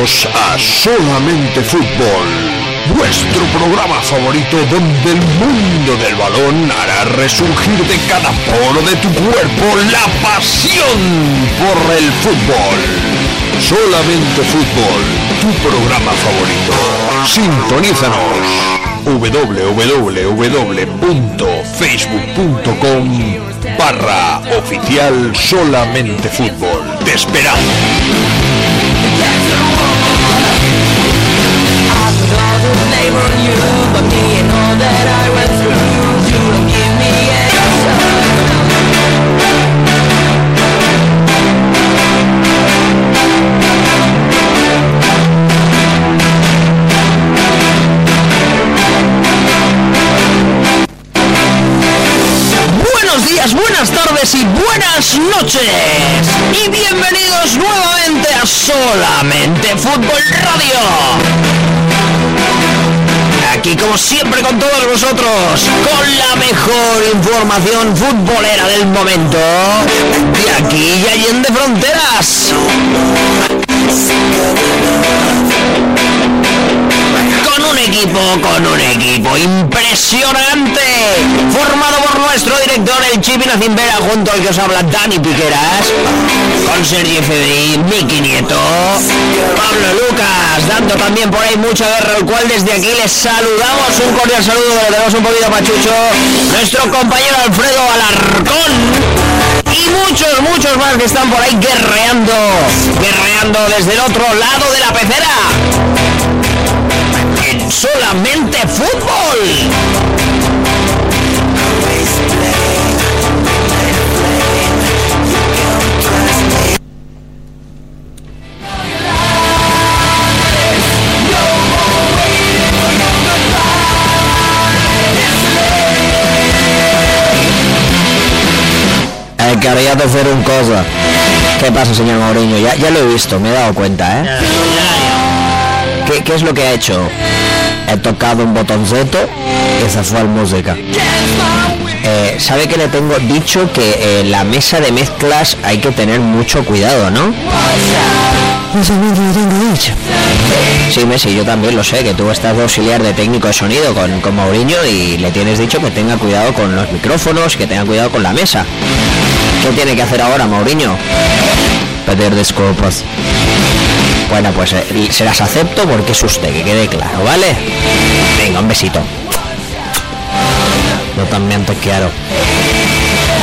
A Solamente Fútbol, vuestro programa favorito donde el mundo del balón hará resurgir de cada poro de tu cuerpo la pasión por el fútbol. Solamente Fútbol, tu programa favorito. Sintonízanos www.facebook.com barra oficial solamente fútbol. Te esperamos. Y buenas noches. Y bienvenidos nuevamente a Solamente Fútbol Radio. Aquí como siempre con todos vosotros, con la mejor información futbolera del momento. De aquí y allende fronteras. Equipo, con un equipo impresionante, formado por nuestro director, el Chipi Nacimbera, junto al que os habla Dani Piqueras, con Sergio Fedri, Miki Nieto, Pablo Lucas, dando también por ahí mucha guerra, al cual desde aquí les saludamos, un cordial saludo, le tenemos un poquito pachucho, nuestro compañero Alfredo Alarcón, y muchos, muchos más que están por ahí guerreando, guerreando desde el otro lado de la pecera. En solamente fútbol. Eh, quería hacer un cosa. ¿Qué pasa, señor Mourinho? Ya, ya lo he visto, me he dado cuenta, ¿eh? ¿Qué, qué es lo que ha hecho? He tocado un botoncito y esa fue la música. Eh, ¿Sabe que le tengo dicho que eh, la mesa de mezclas hay que tener mucho cuidado, no? Eso no lo tengo dicho. Sí, Messi, yo también lo sé, que tú estás de auxiliar de técnico de sonido con, con Mourinho y le tienes dicho que tenga cuidado con los micrófonos, que tenga cuidado con la mesa. ¿Qué tiene que hacer ahora, Mourinho? Pedir disculpas. Bueno, pues eh, se las acepto porque es usted, que quede claro, ¿vale? Venga, un besito. Yo también te quiero.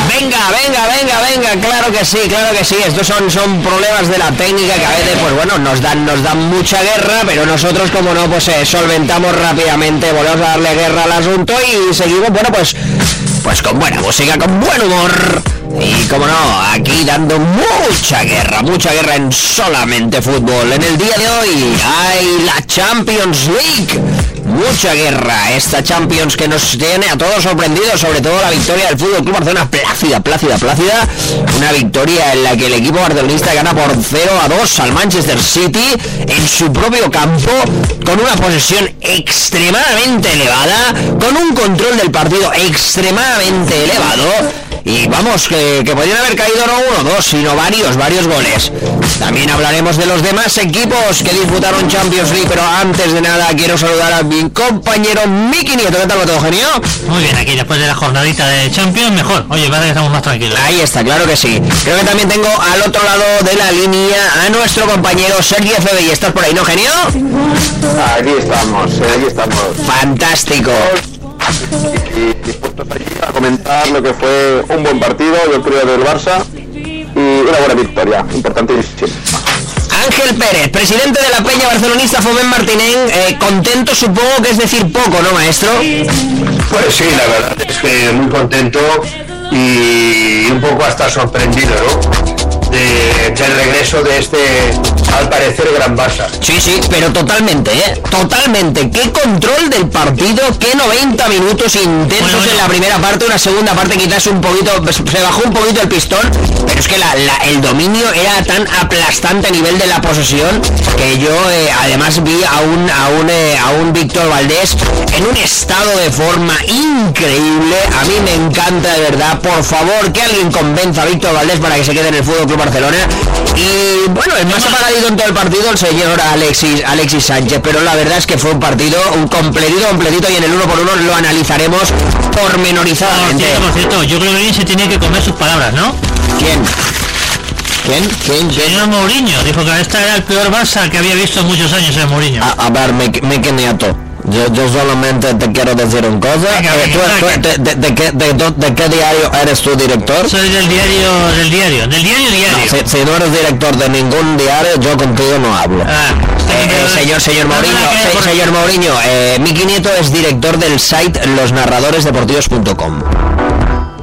Venga, venga, venga, venga, claro que sí, claro que sí. Estos son, son problemas de la técnica que a veces, pues bueno, nos dan, nos dan mucha guerra, pero nosotros, como no, pues eh, solventamos rápidamente, volvemos a darle guerra al asunto y seguimos, bueno, pues, pues con buena música, con buen humor. Como no, aquí dando mucha guerra, mucha guerra en solamente fútbol. En el día de hoy hay la Champions League. Mucha guerra, esta Champions que nos tiene a todos sorprendidos, sobre todo la victoria del Fútbol Club Barcelona, plácida, plácida, plácida. Una victoria en la que el equipo barcelonista gana por 0 a 2 al Manchester City en su propio campo, con una posesión extremadamente elevada, con un control del partido extremadamente elevado. Y vamos, que, que podrían haber caído no uno, dos, sino varios, varios goles. También hablaremos de los demás equipos que disputaron Champions League, pero antes de nada quiero saludar a mi compañero Miki Nieto. ¿Qué tal, todo genio? Muy bien, aquí después de la jornadita de Champions, mejor. Oye, parece que estamos más tranquilos. Ahí está, claro que sí. Creo que también tengo al otro lado de la línea a nuestro compañero Sergio FBI. ¿Estás por ahí, no, genio? Aquí estamos, eh, aquí estamos. Fantástico. Y dispuestos allí a comentar lo que fue un buen partido, yo creo, del Barça y una buena victoria, importantísima. Ángel Pérez, presidente de la Peña Barcelonista Fomen Martinén, eh, contento supongo que es decir poco, ¿no, maestro? Pues sí, la verdad es que muy contento y un poco hasta sorprendido, ¿no? De- del regreso de este, al parecer, gran Barça. Sí, sí, pero totalmente, ¿eh? Totalmente. Qué control del partido, qué 90 minutos intensos Bueno, bueno. en la primera parte, una segunda parte quizás un poquito, se bajó un poquito el pistón, pero es que la- la- el dominio era tan aplastante a nivel de la posesión que yo eh, además vi a un, a un, eh, a un Víctor Valdés en un estado de forma increíble. A mí me encanta de verdad. Por favor, que alguien convenza a Víctor Valdés para que se quede en el Fútbol Barcelona. Y bueno, el más apagadito en todo el partido el señor Alexis, Alexis Sánchez, pero la verdad es que fue un partido, un completito, completito, y en el uno por uno lo analizaremos Por pormenorizadamente. cierto, por cierto, yo creo que bien se tiene que comer sus palabras, ¿no? ¿Quién? ¿Quién? ¿Quién? ¿Quién? Señor Mourinho dijo que esta era el peor Barça que había visto en muchos años el Mourinho. A, a ver, me, me nieto. Yo, yo solamente te quiero decir una cosa. Venga, Eh, venga, tú- venga. tú- de, de- de qué, de diario eres tú director? Soy del diario, del diario, del diario diario. No, si, si no eres director de ningún diario, yo contigo no hablo. Ah, Eh, eh, señor, señor Mourinho, se- por- señor Mourinho, Miki Nieto es director del site losnarradoresdeportivos.com.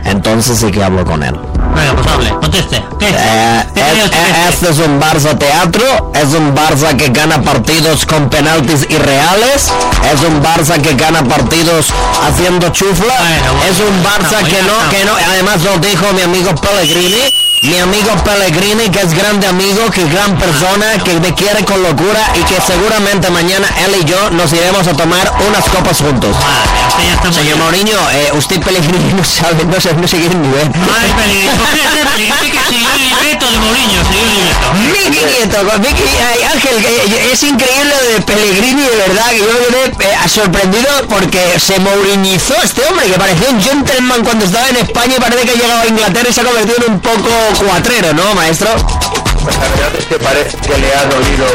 Entonces sí que hablo con él. Venga, pues hable, conteste. ¿Qué? Eh, ¿Qué es- este es un Barça teatro, es un Barça que gana partidos con penaltis irreales, es un Barça que gana partidos haciendo chufla, Bueno, bueno, es un Barça que no, que no, además lo dijo mi amigo Pellegrini, mi amigo Pellegrini que es grande amigo, que gran persona, que me quiere con locura y que seguramente mañana él y yo nos iremos a tomar unas copas juntos. Muy Señor. Mourinho, eh, usted Pellegrini no sabe, no sé, no sé qué nivel. Ay, Pellegrini, ¿por qué hacer Pellegrini que siguió el libreto de Mourinho? Siguió el libreto. Miki Nieto, Ángel, que es increíble de Pellegrini, de verdad, que yo me quedé eh, sorprendido porque se mourinizó este hombre, que parecía un gentleman cuando estaba en España y parece que ha llegado a Inglaterra y se ha convertido en un poco cuatrero, ¿no, maestro? Pues la verdad es que parece que le ha dolido,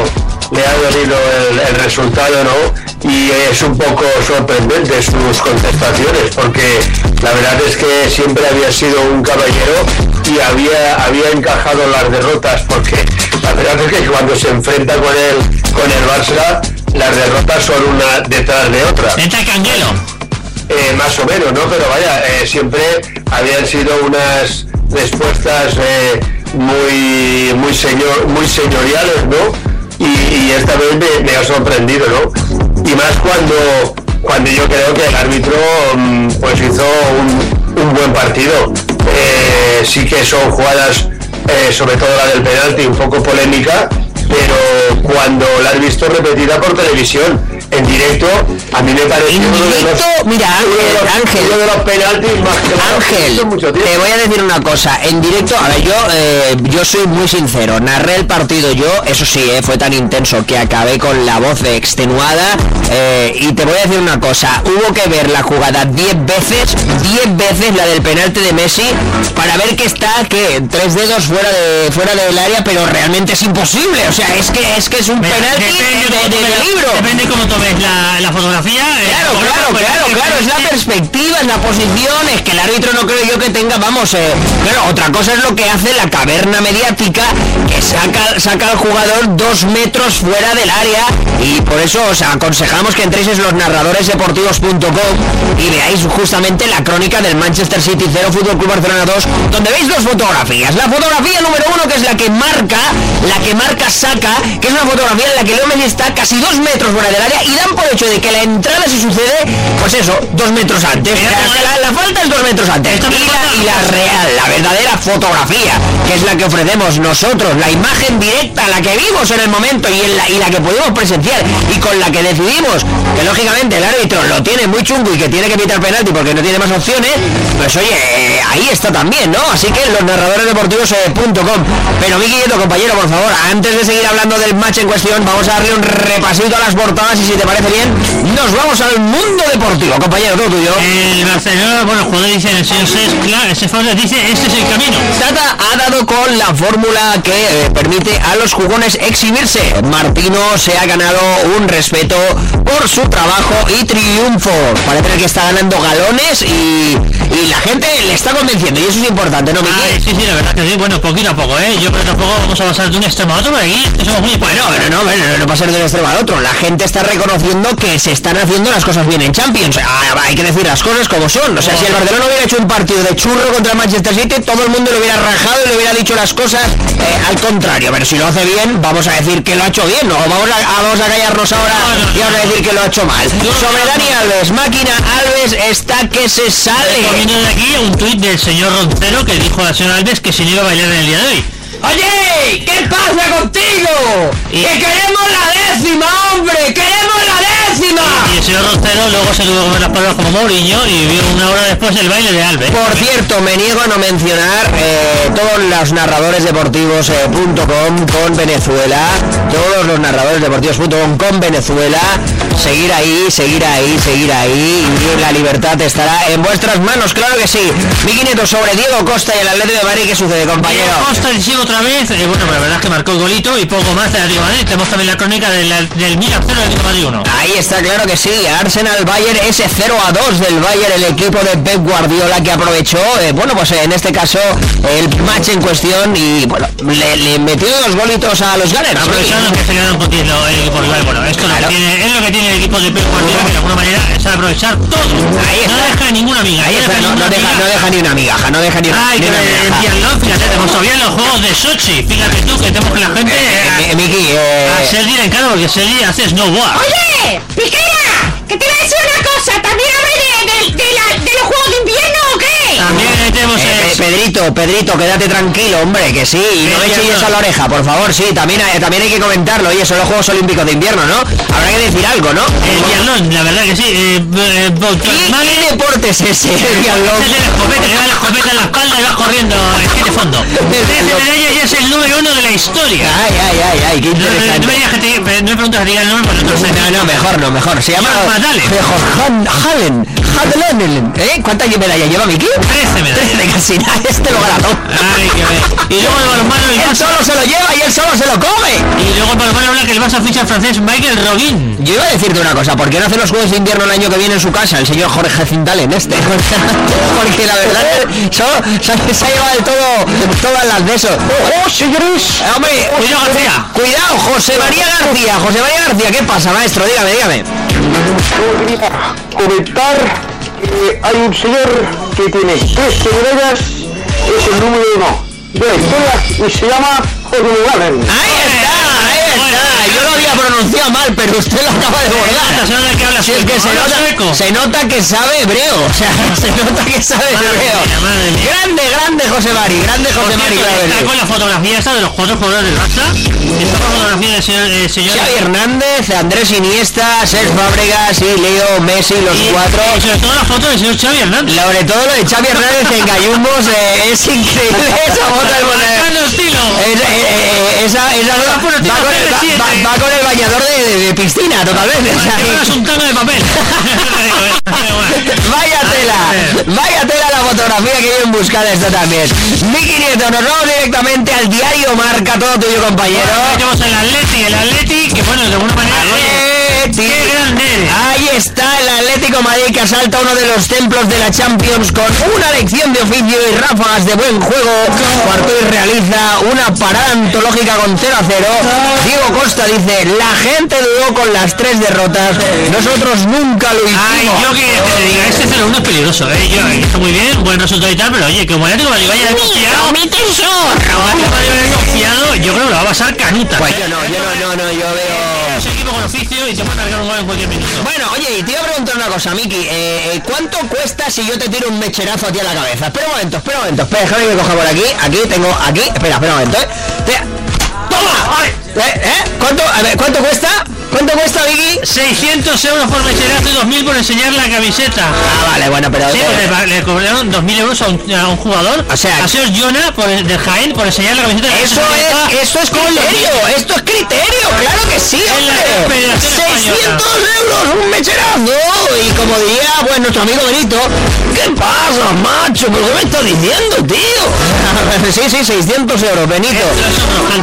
le ha dolido el, el resultado, ¿no? Y es un poco sorprendente sus contestaciones, porque la verdad es que siempre había sido un caballero y había, había encajado las derrotas, porque la verdad es que cuando se enfrenta con el, con el Barça, las derrotas son una detrás de otra. Entra Canguelo. Eh, más o menos, ¿no? Pero vaya, eh, siempre habían sido unas respuestas eh, muy, muy, señor, muy señoriales, ¿no? Y, esta vez me, me ha sorprendido, ¿no? Y más cuando, cuando yo creo que el árbitro mm, pues hizo un, un buen partido. Eh, sí que son jugadas, eh, sobre todo la del penalti, un poco polémica, pero cuando la has visto repetida por televisión, en directo, a mí me parece En uno de los- directo, mira, uno de los- Ángel, uno de los penaltis más Ángel, mucho te voy a decir una cosa. En directo, a ver, yo, eh, yo soy muy sincero. Narré el partido yo, eso sí, eh, fue tan intenso que acabé con la voz extenuada. eh, y te voy a decir una cosa. Hubo que ver la jugada 10 veces, 10 veces la del penalti de Messi, para ver que está, que tres dedos fuera de fuera del área, pero realmente es imposible. O sea, es que es que es un Mira, penalti depende de, de peligro. Depende cómo tú ves la, la fotografía. eh, Claro, claro, claro, claro, es la perspectiva, es la posición, es que el árbitro no creo yo que tenga, vamos, eh, claro, otra cosa es lo que hace la caverna mediática, que saca, saca al jugador dos metros fuera del área, y por eso os aconsejamos que entréis en los narradoresdeportivos.com y veáis justamente la crónica del Manchester City 0 Fútbol Club Barcelona 2, donde veis dos fotografías. La fotografía número uno, que es la que marca, la que marca saca, que es una fotografía en la que Leo Messi está casi dos metros fuera del área y dan por hecho de que la entrada se sucede, pues eso, dos metros antes. La, la falta es dos metros antes. Y la, falta- y la real, la verdadera fotografía, que es la que ofrecemos nosotros, la imagen directa, la que vimos en el momento y, en la, y la que pudimos presenciar y con la que decidimos que lógicamente el árbitro lo tiene muy chungo y que tiene que evitar penalti porque no tiene más opciones, pues oye, eh, ahí está también, ¿no? Así que los narradores deportivos.com. Pero Miki Nieto, compañero, por favor, antes de seguir hablando del match en cuestión, vamos a darle un repasito a las portadas y si te parece bien, nos vamos al mundo deportivo. Compañero, todo tuyo. El Barcelona, bueno, jugador dice, el señor Cés, claro, ese Fabio dice, este es el camino. Tata ha dado con la fórmula que eh, permite a los jugones exhibirse. Martino se ha ganado un respeto por su trabajo y triunfo. Parece que está ganando galones y, y la gente le está convenciendo y eso es importante, ¿no, Miki? Ah, sí, sí, la verdad que sí, bueno, poquito a poco, ¿eh? Yo creo que tampoco vamos a pasar de un extremo a otro, pero aquí somos muy Bueno, pero no, pero no pasa de un extremo al otro. La gente está reconociendo que se están haciendo las cosas bien en Champions. Ah, hay que decir las cosas como son. O sea, si el Barcelona hubiera hecho un partido de churro contra el Manchester City, todo el mundo le hubiera rajado y le hubiera dicho las cosas eh, al contrario. Pero si lo hace bien, vamos a decir que lo ha hecho bien. No, vamos a, vamos a callarnos ahora y vamos a decir que lo ha hecho mal. Sobre Dani Alves, máquina Alves está que se sale. De aquí un tuit del señor Roncero que dijo a la señora Alves que se no iba a bailar en el día de hoy. Oye, ¿qué pasa contigo? Y- ¡Que queremos la décima, hombre! ¡Queremos la décima! Y el señor Rostero luego se tuvo comer las palabras como Mourinho y vio una hora después el baile de Alves. Por cierto, me niego a no mencionar eh, todos los narradores deportivos eh, con Venezuela, todos los narradores deportivos.com con Venezuela. Seguir ahí, seguir ahí, seguir ahí y la libertad estará en vuestras manos, claro que sí. Miki Nieto sobre Diego Costa y el Atlético de Madrid, ¿qué sucede, compañero? Diego Costa sigue otra vez, eh, bueno, la verdad es que marcó el golito y poco más de de Madrid. Tenemos también la crónica del, del Milan 0 Atlético de Madrid 1. Ahí está, claro que sí. Arsenal Bayern, ese 0 a 2 del Bayern, el equipo de Pep Guardiola que aprovechó, eh, bueno, pues eh, en este caso, el match en cuestión y, bueno, le, le metió dos golitos a los Gunners. Aprovechando que se quedaron un poquito el equipo rival. Bueno, esto es lo que tiene, es lo que tiene el equipo de Pep Guardiola, que de alguna manera es aprovechar todo. Ahí No está. deja ninguna amiga. Ahí está, no, no deja, no deja ni una migaja, no deja ni una, Ay, ni que una migaja. decíanlo, fíjate, tenemos todavía los juegos de Sochi. Fíjate tú que tenemos que la gente Eh, eh, Miki, eh, a Sergi le encanta porque Sergi hace snowboard. ¡Oye! ¡Piquera! Que te voy a decir una cosa. ¿También hablas de, de, de, de los Juegos de Invierno? También tenemos eh, eh, Pe- Pedrito, Pedrito, quédate tranquilo, hombre, que sí, y no Eh, chilles no. a la oreja, por favor, sí, también, hay- también hay que comentarlo, oye, son los Juegos Olímpicos de Invierno, ¿no? Habrá que decir algo, ¿no? el biatlón, la verdad que sí. Eh, eh, ¿Qué, qué deporte es ese, el biatlón? Es la escopeta, que da la escopeta en la espalda y vas corriendo en de fondo. Y es el número uno de la historia. Ay, ay, ay, ay, qué No, no, no interesante. me digas que te, no me preguntas que diga el nombre no sé. No, no, mejor no, mejor. Se llama. Han Halen. Hadelen. ¿Eh? ¿Cuántas medallas lleva Miki? 13 medallas. Trece, casi nada. Este lo gana todo. Ay. Y luego de balonmano el Él Barça. solo se lo lleva y él solo se lo come. Y luego para balonmano habla que el Barça ficha al francés Michael Robin. Yo iba a decirte una cosa, ¿por qué no hace los Juegos de Invierno el año que viene en su casa, el señor Jorge Cintalen este? Porque la verdad es solo, se, se ha llevado de todo, todas las de esos. ¡Oh, señores! Hombre, Cuidado, García. Cuidado, José María García, José María García, ¿qué pasa, maestro? Dígame, dígame. comentar que hay un señor que tiene tres medallas, es el número uno de la historia y se llama Jorge Gallen. Ahí está, ahí está. Yo lo había pronunciado mal, pero usted lo acaba de bordar. Se nota que habla Si es que se nota, se nota que sabe hebreo, o sea, se nota que sabe Madre hebreo. grande José Mari, grande José Mari está con la fotografía esta de los cuatro jugadores del Barça. Está con la fotografía del señor, eh, señor Xavi Hernández, Andrés Iniesta, Sergio Fábregas y Leo Messi, los y, cuatro. y sobre todo la foto del señor Xavi Hernández. Sobre todo lo de Xavi Hernández en Gallumbos eh, es increíble esa foto del. Es- eh, eh, esa, esa va, va con el, va- CR7. va- con el bañador de, de- de piscina totalmente. o sea, pones un tano de papel. Vaya tela, vaya tela la fotografía que vienen buscando esto también. Miki Nieto, nos vamos directamente al diario Marca, todo tuyo compañero. Tenemos el Atleti, el Atleti, que bueno, de alguna manera... oye, Atleti. ¡Qué grande eres! Ahí está el Atlético Madrid que asalta uno de los templos de la Champions con una lección de oficio y ráfagas de buen juego. Marcoy realiza una parada antológica con 0 a 0. Diego Costa dice, la gente dudó con las tres derrotas. Nosotros nunca lo hicimos. Ay, yo que te diga, este 0-1 es peligroso, ¿eh? Yo, está muy bien, buen resultado y tal, pero oye, que como el Atlético Madrid vaya confiado... ¡Mi tesoro! Como el Atlético de Madrid vaya confiado, yo creo que lo va a pasar canuta. Pues yo no, yo no, no, no, yo veo... Oficio y te puede cargar un gol en cualquier minuto. Bueno, oye, y te iba a preguntar una cosa, Miki. Eh, eh, ¿Cuánto cuesta si yo te tiro un mecherazo a ti a la cabeza? Espera un momento, espera un momento. Espera, déjame que me coja por aquí. Aquí tengo, aquí. Espera, espera un momento, eh. ¡Toma! ¿Eh? ¿Eh? ¿Cuánto? A ver, ¿cuánto cuesta? ¿Cuánto cuesta, Miki? 600 euros por mecherazo y 2.000 por enseñar la camiseta. Ah, vale, bueno, pero... Sí, pues le, cobraron 2.000 euros a un, a un jugador. O sea, a Seos Jonah por, el- del Jaén por enseñar la camiseta. de la Eso Sociedad. es, eso es criterio, esto es criterio, claro que sí, la hombre. Confederación 600 euros, un mecherazo. Y como diría, pues nuestro amigo Benito, ¿qué pasa, macho? ¿Pero qué me estás diciendo, tío? sí, sí, 600 euros, Benito.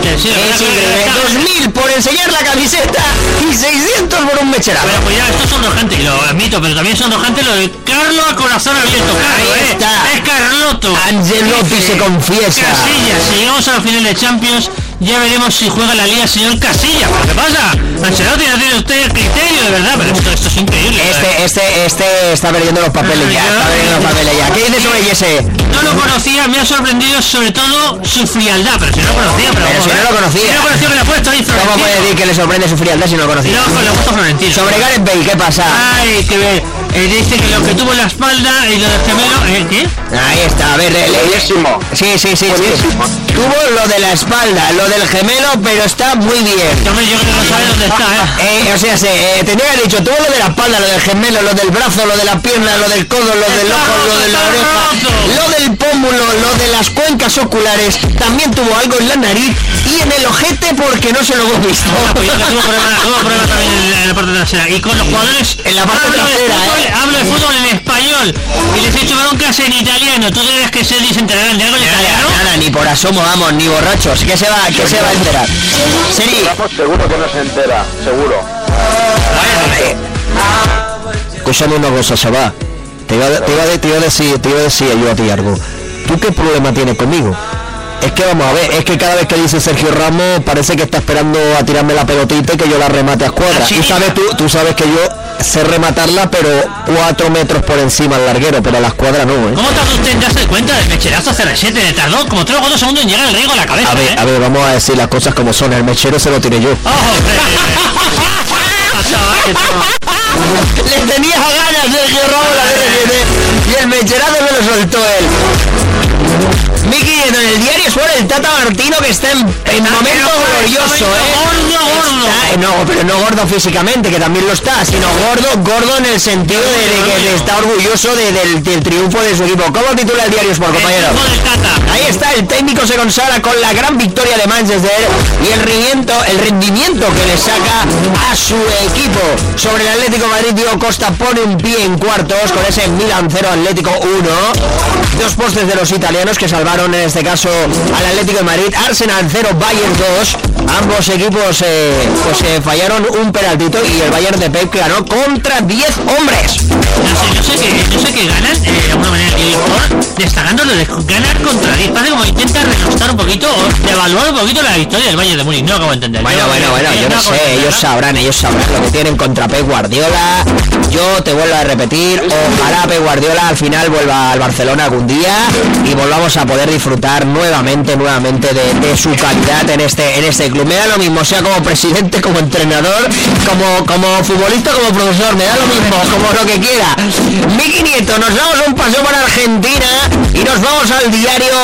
Pero sí, la Es que increíble. está- 2000 por enseñar la camiseta y 600 por un mecherazo. Pero pues ya, estos son rojantes, y lo admito, pero también son rojantes lo de Carlo a corazón abierto. Carlo, Ahí eh. está. Es Carloto. Angelotti se confiesa. Casillas, si llegamos a la final de Champions, ya veremos si juega la liga el señor Casillas. ¿Pero qué pasa? Ancelotti no tiene usted criterio, de verdad, pero esto, esto es increíble. Este, este, este está perdiendo los papeles ya, está perdiendo los papeles ya. ¿Qué dice sobre Jesse? No lo conocía, me ha sorprendido sobre todo su frialdad, pero si no lo conocía, pero, Pero si ¿cómo, no eh? lo conocía. Si no conocía que le ha puesto ahí ¿Cómo puede decir que le sorprende su frialdad si no lo conocía? luego con le puesto Florentino. Sobre Gareth Bale, ¿qué pasa? Ay, que ve, eh, dice que lo que tuvo en la espalda y lo del gemelo, ¿eh, ¿qué? Ahí está, a ver, le- le- Buenísimo. Sí, sí, sí, sí. Tuvo lo de la espalda, lo del gemelo, pero está muy bien. Yo creo que no sabe dónde está, ¿eh? Eh, o sea, se, eh, que haber dicho todo lo de la espalda, lo del gemelo, lo del brazo, lo de la pierna, lo del codo, lo del ojo, lo de la oreja, lo del pómulo, lo de las cuencas oculares, también tuvo algo en la nariz y en el ojete porque no se lo hemos visto. Ah, pues yo que tuvo problema, tuvo problema también en la, en la parte trasera. Y con los jugadores... En la parte hablo trasera, de fútbol, ¿eh? Hablo de fútbol en español. Y les he hecho broncas en italiano. ¿Tú crees que se enterarán de algo en italiano? Nada, ni por asomo, vamos, ni borrachos. ¿Qué se va, qué se va a enterar? Vamos, seguro que no se entera, seguro. escúchame una cosa, se va. Te iba, a- te, iba, te iba a decir, te iba a decir yo a ti algo. ¿Tú qué problema tienes conmigo? Es que vamos a ver, es que cada vez que dice Sergio Ramos parece que está esperando a tirarme la pelotita y que yo la remate a escuadra. Así Y sabes tú, tú sabes que yo sé rematarla, pero cuatro metros por encima al larguero, pero a la escuadra no, ¿eh? ¿Cómo tardó usted en darse cuenta del mecherazo CR7? Le tardó como 3 o 4 segundos en llegar el riego a la cabeza, A ver, ¿eh? a ver, vamos a decir las cosas como son. El mechero se lo tiré yo. ¡Oh, Le tenía ganas Sergio Ramos la CR7 y el mecherazo me lo soltó él. En el diario Sport el Tata Martino que está en, en momento glorioso, ¿eh? Gordo, gordo. Está- no, pero no gordo físicamente, que también lo está, sino gordo, gordo en el sentido de, de que está orgulloso de- del, del triunfo de su equipo. ¿Cómo titula el diario Sport, compañero? Tata. Ahí está, el técnico se consagra con la gran victoria de Manchester y el rendimiento, el rendimiento que le saca a su equipo. Sobre el Atlético de Madrid, Diego Costa pone un pie en cuartos con ese Milan 0 Atlético 1. Dos postes de los italianos que salvaron en este caso al Atlético de Madrid. Arsenal 0, Bayern 2. Ambos equipos eh, pues eh, fallaron un penaltito y el Bayern de Pep ganó contra 10 hombres. No sé, yo sé que, yo sé que ganan eh, de alguna manera destacando lo de ganar contra 10. Parece como intenta renostar un poquito o devaluar un poquito la victoria del Bayern de Múnich. No acabo de entender. Bueno, Yo- bueno, bueno, eh, yo no sé, entender, ellos sabrán, ellos sabrán lo que tienen contra Pep Guardiola. Yo te vuelvo a repetir, ojalá Pep Guardiola al final vuelva al Barcelona algún día y volvamos a poder disfrutar nuevamente, nuevamente de, de su calidad en este, en este club. Me da lo mismo, sea como presidente, como entrenador, como, como futbolista, como profesor, me da lo mismo, como lo que quiera. Miki Nieto, nos damos un paseo por Argentina y nos vamos al diario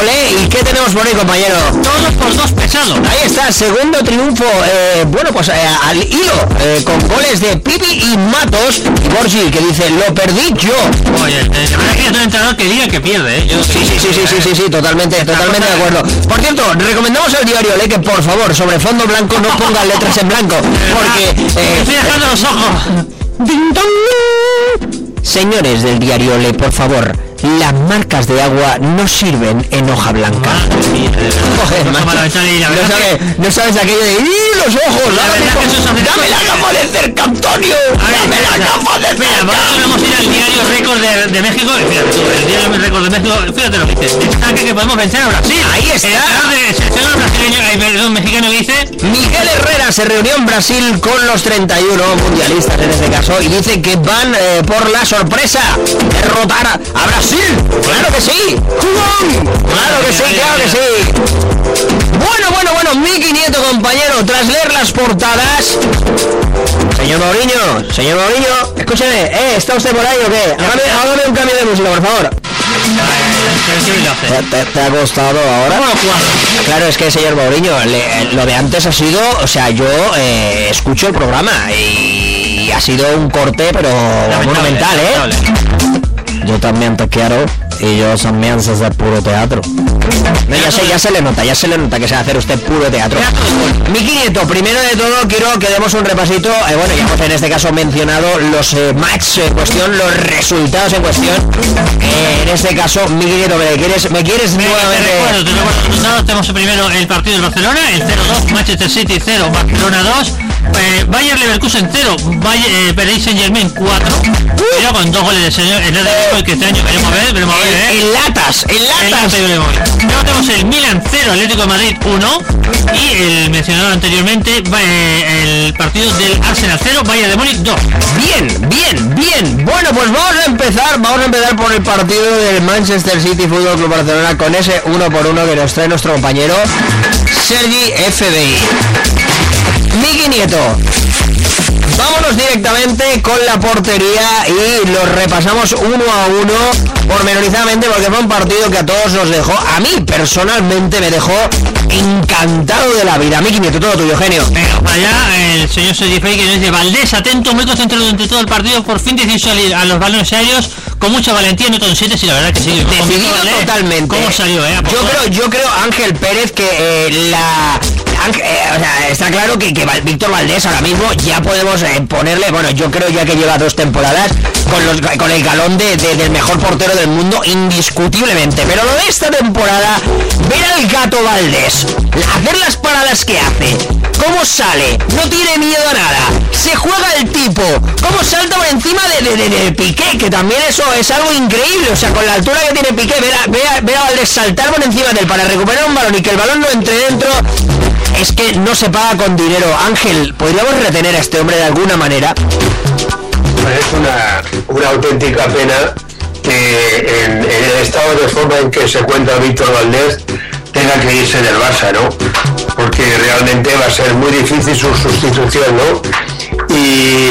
Olé. ¿Y qué tenemos por ahí, compañero? Todos por dos pesados. Ahí está, segundo triunfo, eh, bueno, pues eh, al hilo, eh, con goles de Pipi y Matos. Y Borgi, que dice, lo perdí yo. Oye, la verdad es que es un entrenador que diga que pierde. Yo, Sí, sí, sí, sí, sí, sí, sí, totalmente, totalmente de acuerdo. Por cierto, recomendamos al diario Le que por favor, sobre fondo blanco no pongan letras en blanco, porque... eh, Estoy dejando los ojos. Señores del diario Le, por favor, las marcas de agua no sirven en hoja blanca. Joder, No, la sabes, no sabes aquello de ¡Ih, los ojos! La dame, hacer- ¡Dame la gafa de cerca, Antonio! ¡Dame la gafa de cerca! vamos a ir al diario récord de, de México. Fíjate tú, el diario récord de México, fíjate lo que dice. Destaca que podemos vencer a Brasil. Ahí está. El brasileño, mexicano dice. Miguel Herrera se reunió en Brasil con los 31 mundialistas en este caso y dice que van eh, por la sorpresa derrotar a, a Brasil. ¡Claro que sí! ¡Jugón! ¡Claro que sí, claro que sí! Bueno, bueno, bueno, Miki Nieto, compañero, tras leer las portadas... Señor Mauriño, señor Mauriño, escúcheme, ¿eh? ¿Está usted por ahí o qué? Hágame, hágame un cambio de música, por favor. ¿Te, te- te ha costado ahora? Claro, es que señor le- lo de antes ha sido, o sea, yo eh, escucho el programa y ha sido un corte, pero monumental, ¿eh? Yo también te quiero y yo también sé hacer puro teatro. No, ya sé, ya se le nota, ya se le nota que sabe hacer usted puro teatro. Miki Nieto, primero de todo quiero que demos un repasito, eh, bueno, ya hemos en este caso mencionado los eh, matches en cuestión, los resultados en cuestión. Eh, en este caso, Miki Nieto, ¿me quieres, me quieres Venga, te nuevamente? recuerdo, te recuerdo los resultados. Tenemos primero el partido del Barcelona, el 0-2, Manchester City 0, Barcelona 2, eh, Bayern Leverkusen 0, Bayern, eh, Paris Saint Germain 4, pero con dos goles de señor el de que este año veremos a ver, veremos a ver, ¿eh? En latas, en latas. Luego tenemos el Milan 0, Atlético de Madrid 1 y el mencionado anteriormente eh, el partido del Arsenal 0, Bayern de Múnich 2. Bien, bien, bien. Bueno, pues vamos a empezar, vamos a empezar por el partido del Manchester City Fútbol Club Barcelona con ese uno por uno que nos trae nuestro compañero Sergi FBI. Miki Nieto. Vámonos directamente con la portería y los repasamos uno a uno pormenorizadamente porque fue un partido que a todos nos dejó, a mí personalmente me dejó encantado de la vida. Miki Nieto, todo tuyo, genio. Venga, para allá el señor Sergi Frey que nos dice Valdés, atento, muy concentrado durante todo el partido, por fin decidió salir a los balones aéreos con mucha valentía, no con 7, sí, la verdad que sí. Decidido totalmente. ¿Cómo salió, eh? Yo creo, yo creo, Ángel Pérez, que eh, la... Eh, está claro que, que Víctor Valdés ahora mismo ya podemos eh, ponerle, bueno, yo creo ya que lleva dos temporadas con, los, con el galón de, de- del mejor portero del mundo, indiscutiblemente. Pero lo de esta temporada, ver al gato Valdés, hacer las paradas que hace, cómo sale, no tiene miedo a nada, se juega el tipo, cómo salta por encima de, de, de- Piqué, que también eso es algo increíble, o sea, con la altura que tiene Piqué, ver a, ver a- ver a Valdés saltar por encima de él para recuperar un balón y que el balón no entre dentro, es que no se paga con dinero. Ángel, ¿podríamos retener a este hombre de alguna manera? Es una, auténtica pena que en, el estado de forma en que se encuentra Víctor Valdés tenga que irse del Barça, ¿no? Porque realmente va a ser muy difícil su sustitución, ¿no? Y,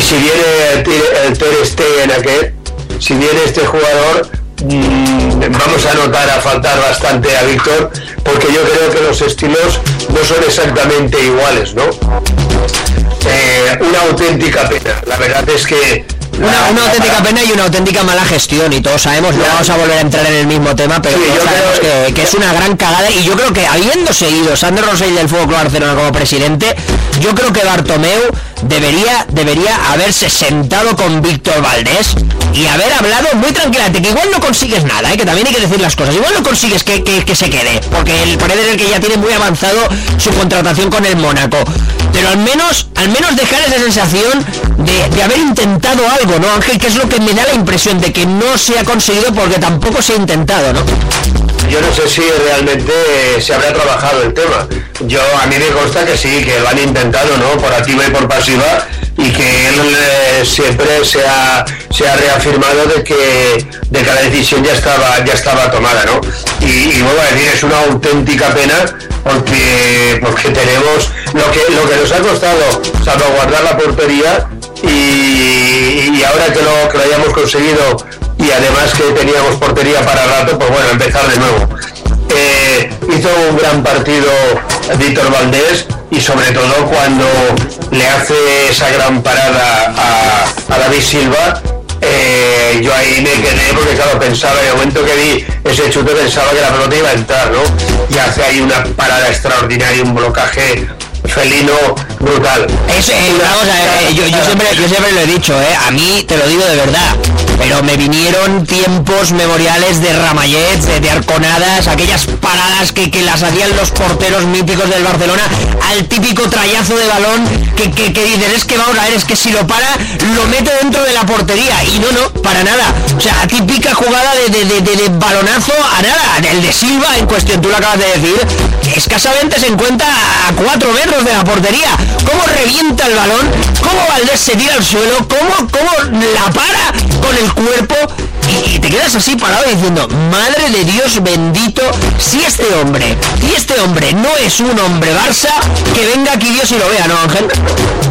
si viene el, el Ter Stegen aquel, si viene este jugador, vamos a notar a faltar bastante a Víctor, porque yo creo que los estilos no son exactamente iguales, ¿no? Eh, una auténtica pena. La verdad es que... Una, auténtica pena y una auténtica mala gestión y todos sabemos, no vamos a volver a entrar en el mismo tema, pero Sí, todos yo sabemos creo- que, que es una gran cagada y yo creo que habiendo seguido Sandro Rosell del Fútbol Club Barcelona como presidente, yo creo que Bartomeu debería, debería haberse sentado con Víctor Valdés y haber hablado muy tranquilamente, que igual no consigues nada, ¿eh? que también hay que decir las cosas, igual no consigues que, que- que se quede, porque el parece ser que ya tiene muy avanzado su contratación con el Mónaco, pero al menos, al menos dejar esa sensación de, de haber intentado algo, ¿no, Ángel? Que es lo que me da la impresión de que no se ha conseguido porque tampoco se ha intentado, ¿no? Yo no sé si realmente eh, se habrá trabajado el tema. Yo a mí me consta que sí, que lo han intentado, ¿no? Por activa y por pasiva y que él eh, siempre se ha, se ha reafirmado de que, de que la decisión ya estaba, ya estaba tomada, ¿no? Y, y decir, es una auténtica pena porque, porque tenemos lo que, lo que nos ha costado salvaguardar la portería y, ahora que lo, que lo hayamos conseguido y además que teníamos portería para rato, pues bueno, empezar de nuevo. Eh, hizo un gran partido Víctor Valdés y sobre todo cuando le hace esa gran parada a, a David Silva, eh, yo ahí me quedé porque claro, pensaba, en el momento que vi ese chute pensaba que la pelota iba a entrar, ¿no? Y hace ahí una parada extraordinaria, un blocaje felino brutal. Es, eh, eh, yo, siempre, yo siempre lo he dicho, eh, a mí te lo digo de verdad, pero me vinieron tiempos memoriales de ramallets, de, arconadas, aquellas paradas que, que las hacían los porteros míticos del Barcelona, al típico trayazo de balón que, que, que es que vamos a ver, es que si lo para, lo mete dentro de la portería, y no, no, para nada. O sea, típica jugada de, de, de, de- balonazo a nada, el de Silva en cuestión, tú lo acabas de decir, escasamente se encuentra a cuatro metros de la portería. ¿Cómo revienta el balón? ¿Cómo Valdés se tira al suelo? ¿Cómo, cómo la para con el cuerpo? Y, y te quedas así parado diciendo, madre de Dios bendito, si este hombre, si este hombre no es un hombre Barça, que venga aquí Dios y lo vea, ¿no, Ángel?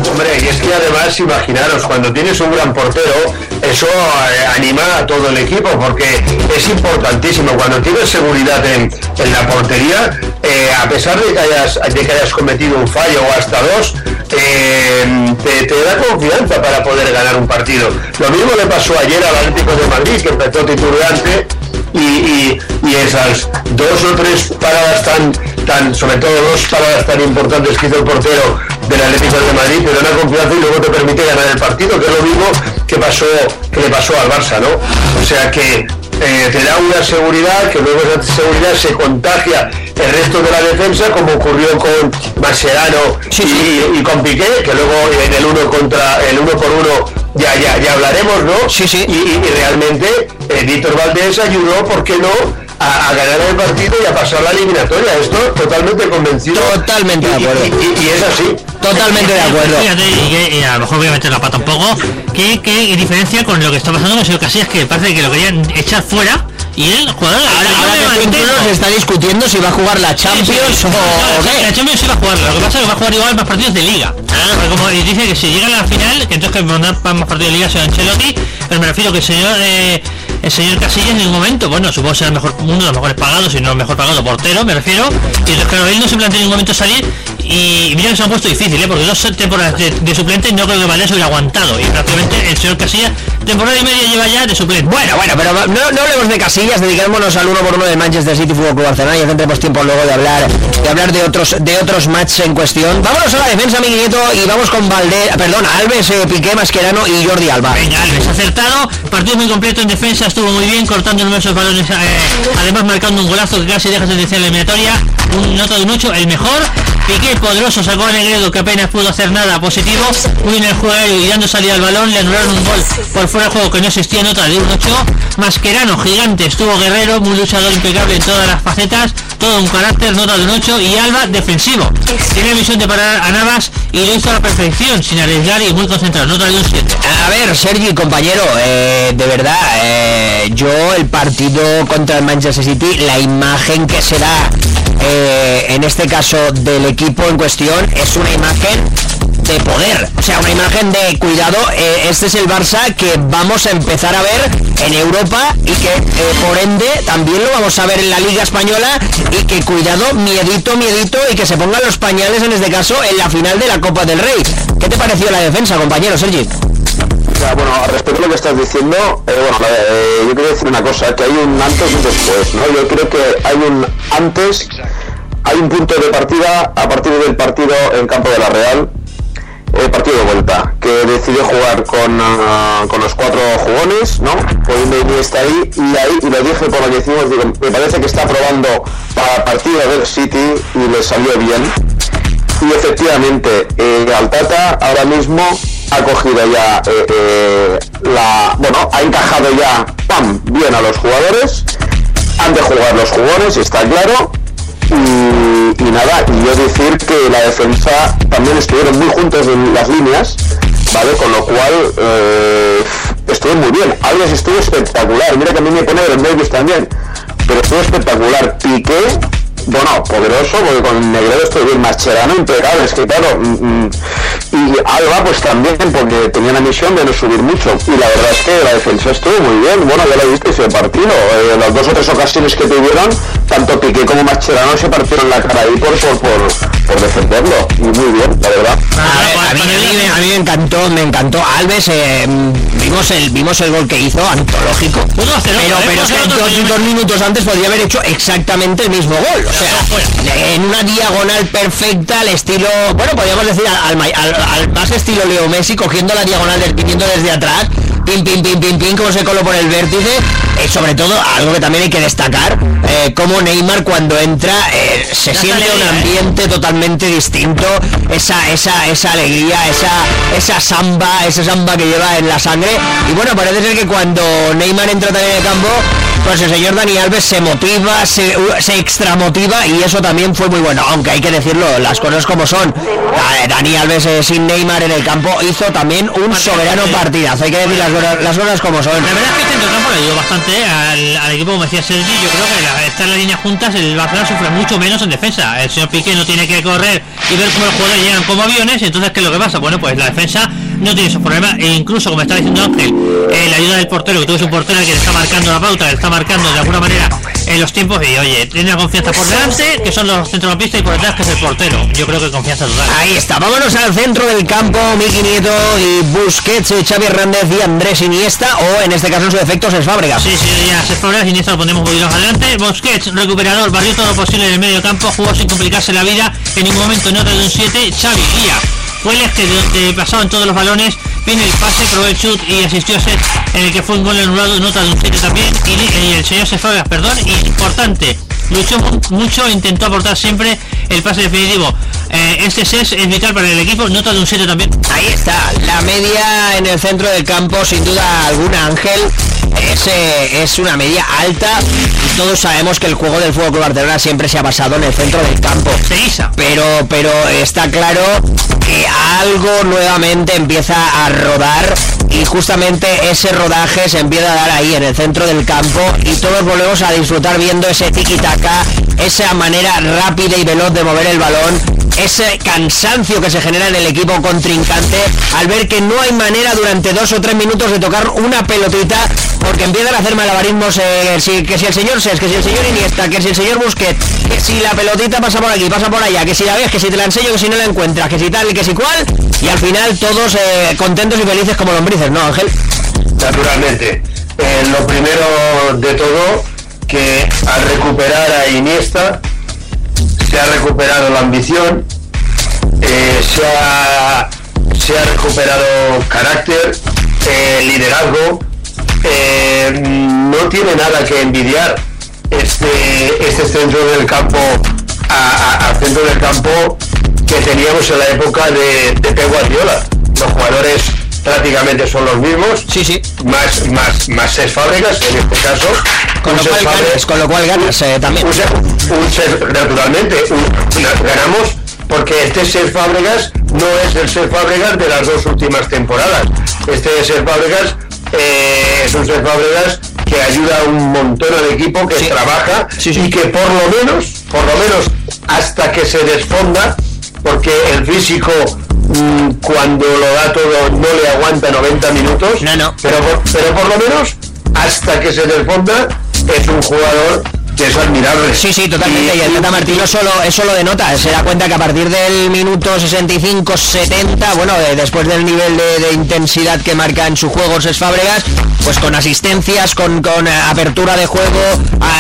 Hombre, y es que además, imaginaros, cuando tienes un gran portero, eso eh, anima a todo el equipo, porque es importantísimo. Cuando tienes seguridad en, en la portería, eh, a pesar de que, hayas, de que hayas cometido un fallo o hasta dos, eh, te, te da confianza para poder ganar un partido. Lo mismo le pasó ayer al Atlético de Madrid, que empezó titulante y, y- y esas dos o tres paradas tan, tan, sobre todo dos paradas tan importantes que hizo el portero del Atlético de Madrid, da una confianza y luego te permite ganar el partido, que es lo mismo que pasó, que le pasó al Barça, ¿no? O sea que eh, te da una seguridad, que luego esa seguridad se contagia el resto de la defensa, como ocurrió con Mascherano Sí, y, con Piqué, que luego en el uno contra el uno por uno ya, ya, ya hablaremos, ¿no? Sí, sí. Y, y- y realmente eh, Víctor Valdés ayudó, ¿por qué no?, a, a ganar el partido y a pasar la eliminatoria. Esto totalmente convencido. Totalmente de Y- y- acuerdo. Y, y es así. Totalmente de acuerdo. Fíjate, y, a lo mejor voy a meter la pata un poco. ¿Qué, qué diferencia con lo que está pasando con el señor Casillas? Que parece que lo querían echar fuera y el jugador. Ahora, que se está discutiendo si va a jugar la Champions o, o La qué. Champions sí va a jugar, lo que pasa es que va a jugar igual más partidos de liga. Pero como dice que si llega a la final, que entonces que mandar para más partido de liga sea Ancelotti, pero me refiero que el señor eh, el señor Casillas en ningún momento, bueno, supongo ser el mejor, uno de los mejores pagados, y no el mejor pagado portero, me refiero, y entonces claro, él no se en ningún momento salir y mira que se han puesto difícil, ¿eh? porque dos temporadas de, de suplente no creo que Valdés hubiera aguantado y prácticamente el señor Casillas temporada y media lleva ya de suplente. Bueno, bueno, pero no, no hablemos de casillas, dedicémonos al uno por uno de Manchester City Fútbol Club Barcelona y tendremos tiempo luego de hablar de hablar de otros de otros matches en cuestión. Vámonos a la defensa, mi nieto, y vamos con Valdés, perdón, Alves, eh, Piqué, Mascherano y Jordi Alba. Venga, Alves, acertado, partido muy completo en defensa, estuvo muy bien, cortando numerosos balones, eh, además marcando un golazo que casi deja sentencia la eliminatoria, un nota de un 8, el mejor. Piqué poderoso sacó a Negredo que apenas pudo hacer nada positivo, muy en el juego y dando salida al balón, le anularon un gol por fuera de juego que no existía nota de un 8. Masquerano, gigante, estuvo guerrero, muy luchador impecable en todas las facetas, todo un carácter, nota de un 8 y Alba defensivo. Tiene misión de parar a Navas y lo hizo a la perfección, sin arriesgar y muy concentrado, nota de un 7. A ver, Sergi, compañero, eh, de verdad, eh, yo el partido contra el Manchester City, la imagen que se da eh, en este caso del equipo en cuestión es una imagen de poder, o sea, una imagen de cuidado, eh, este es el Barça que vamos a empezar a ver en Europa y que eh, por ende también lo vamos a ver en la Liga Española y que cuidado, miedito, miedito y que se pongan los pañales en este caso en la final de la Copa del Rey. ¿Qué te pareció la defensa, compañero Sergi? Sea, bueno, respecto a lo que estás diciendo, eh, bueno, eh, yo quiero decir una cosa, que hay un antes y un después, ¿no? Yo creo que hay un antes, hay un punto de partida a partir del partido en campo de la Real, el partido de vuelta, que decidió jugar con, ah, con los cuatro jugones, ¿no? Poniendo Iniesta ahí, y ahí, y lo dije por lo que hicimos, digo, me parece que está probando para partido del City y le salió bien. Y efectivamente, eh, ahora mismo ha cogido ya eh, eh, la. Bueno, ha encajado ya, ¡pam! bien a los jugadores. Han de jugar los jugadores, está claro. Y, nada, y yo decir que la defensa también estuvieron muy juntos en las líneas, ¿vale? Con lo cual eh, muy bien. Alves estuvo espectacular. Mira que a mí me pone los medios también. Pero estuvo espectacular. Piqué bueno, poderoso, porque con Negredo estoy bien, Mascherano impecable, es que claro, mm, mm, y Alba pues también, porque tenía la misión de no subir mucho, y la verdad es que la defensa estuvo muy bien, bueno, ya lo viste ese partido, eh, las dos o tres ocasiones que tuvieron, tanto Piqué como Mascherano se partieron la cara ahí por, por, por, por defenderlo, y muy bien, la verdad. A, ver, a mí, a mí a mí me encantó, me encantó. Alves, eh, vimos el vimos el gol que hizo, antológico. Pudo hacer Pero, otro, ¿eh? pero es Pudo que hacer otro dos, minutos antes podría haber hecho exactamente el mismo gol. O sea, en una diagonal perfecta, al estilo, bueno, podríamos decir al, al, ma- al- al más estilo Leo Messi, cogiendo la diagonal, del, viniendo desde atrás, pim, pim, pim, pim, pim, como se coló por el vértice. Eh, sobre todo, algo que también hay que destacar, eh, como Neymar cuando entra eh, se siente un ¿eh? ambiente totalmente distinto, esa, esa, esa alegría, esa, esa samba, esa samba que lleva en la sangre. Y bueno, parece ser que cuando Neymar entra también en el campo, pues el señor Dani Alves se motiva, se, se extramotiva y eso también fue muy bueno, aunque hay que decirlo, las cosas como son. Da- Dani Alves eh, sin Neymar en el campo hizo también un soberano partidazo, hay que decir las, las cosas como son. La verdad es que el centrocampo le ayudó bastante al, al equipo, como decía Sergi. Yo creo que la, estar las líneas juntas, el Barcelona sufre mucho menos en defensa. El señor Piqué no tiene que correr y ver cómo los jugadores llegan como aviones. Entonces, ¿qué es lo que pasa? Bueno, pues la defensa no tiene esos problemas. E incluso, como está diciendo Ángel, eh, la ayuda del portero, que tú eres un portero que le está marcando la pauta, le está marcando de alguna manera en los tiempos. Y oye, tiene la confianza por delante, que son los centrocampistas, y por detrás, que es el portero. Yo creo que confianza total. Ahí está, vámonos al centro del campo, Miki Nieto y Busquets, eh, Xavi Hernández y Andrés Iniesta, o en este caso en su defecto es Fábregas. Sí, sí, ya se Fabregas, Iniesta lo ponemos más adelante. Busquets, recuperador, barrió todo lo posible en el medio campo, jugó sin complicarse la vida, en ningún momento nota de un 7. Xavi, guía, fue el eje de donde pasaban todos los balones, viene el pase, probó el shoot y asistió a set en el que fue un gol anulado, nota de un 7 también. Y, el señor Sefabregas, perdón, importante, luchó mu- mucho, intentó aportar siempre el pase definitivo. Eh, este set es vital para el equipo, nota de un 7 también. Ahí está, la media en el centro del campo, sin duda alguna, Ángel. Es, eh, es una media alta y todos sabemos que el juego del Fútbol Club Barcelona siempre se ha basado en el centro del campo. Pero, pero está claro que algo nuevamente empieza a rodar y justamente ese rodaje se empieza a dar ahí en el centro del campo y todos volvemos a disfrutar viendo ese tiki-taka, esa manera rápida y veloz de mover el balón, ese cansancio que se genera en el equipo contrincante al ver que no hay manera durante dos o tres minutos de tocar una pelotita porque empiezan a hacer malabarismos eh, que si el señor Ses, que si el señor Iniesta, que si el señor Busquets, que si la pelotita pasa por aquí, pasa por allá, que si la ves, que si te la enseño, que si no la encuentras, que si tal que si cual, y al final todos eh, contentos y felices como lombrices, ¿no, Ángel? naturalmente. Eh, lo primero de todo, que al recuperar a Iniesta, se ha recuperado la ambición, eh, se, ha, recuperado carácter, liderazgo, eh, no tiene nada que envidiar este, este centro del campo al centro del campo que teníamos en la época de, de Pep Guardiola. Los jugadores prácticamente son los mismos, Sí, sí. más, más, más seis fábricas en este caso. Con lo cual ganas, con lo cual ganas eh, también. un, un naturalmente, ganamos porque este Ser Fábregas no es el Ser Fábregas de las dos últimas temporadas. Este Ser Fábregas eh, es un Ser Fábregas que ayuda un montón al equipo, que Sí. trabaja Sí, sí. y que por lo menos, por lo menos hasta que se desfonda, porque el físico mm, cuando lo da todo no le aguanta 90 minutos, No, no. Pero, por, pero por lo menos hasta que se desfonda es un jugador que es admirable. Sí, sí, totalmente. Y el Tata Martino solo, eso lo denota. Se da cuenta que a partir del minuto 65-70, bueno, eh, después del nivel de, de intensidad que marca en su juego Ses Fábregas, pues con asistencias, con, con, eh, apertura de juego,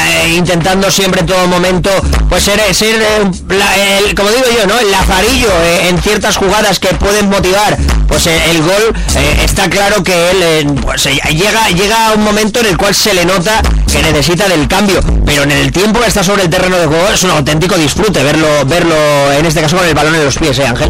eh, intentando siempre en todo momento, pues ser, ser eh, la- el- como digo yo, ¿no? El lazarillo en ciertas jugadas que pueden motivar, pues el gol, está claro que él, pues llega, llega a un momento en el cual se le nota que necesita del cambio, pero en el tiempo que está sobre el terreno de juego es un auténtico disfrute verlo, verlo en este caso con el balón en los pies, ¿eh, Ángel?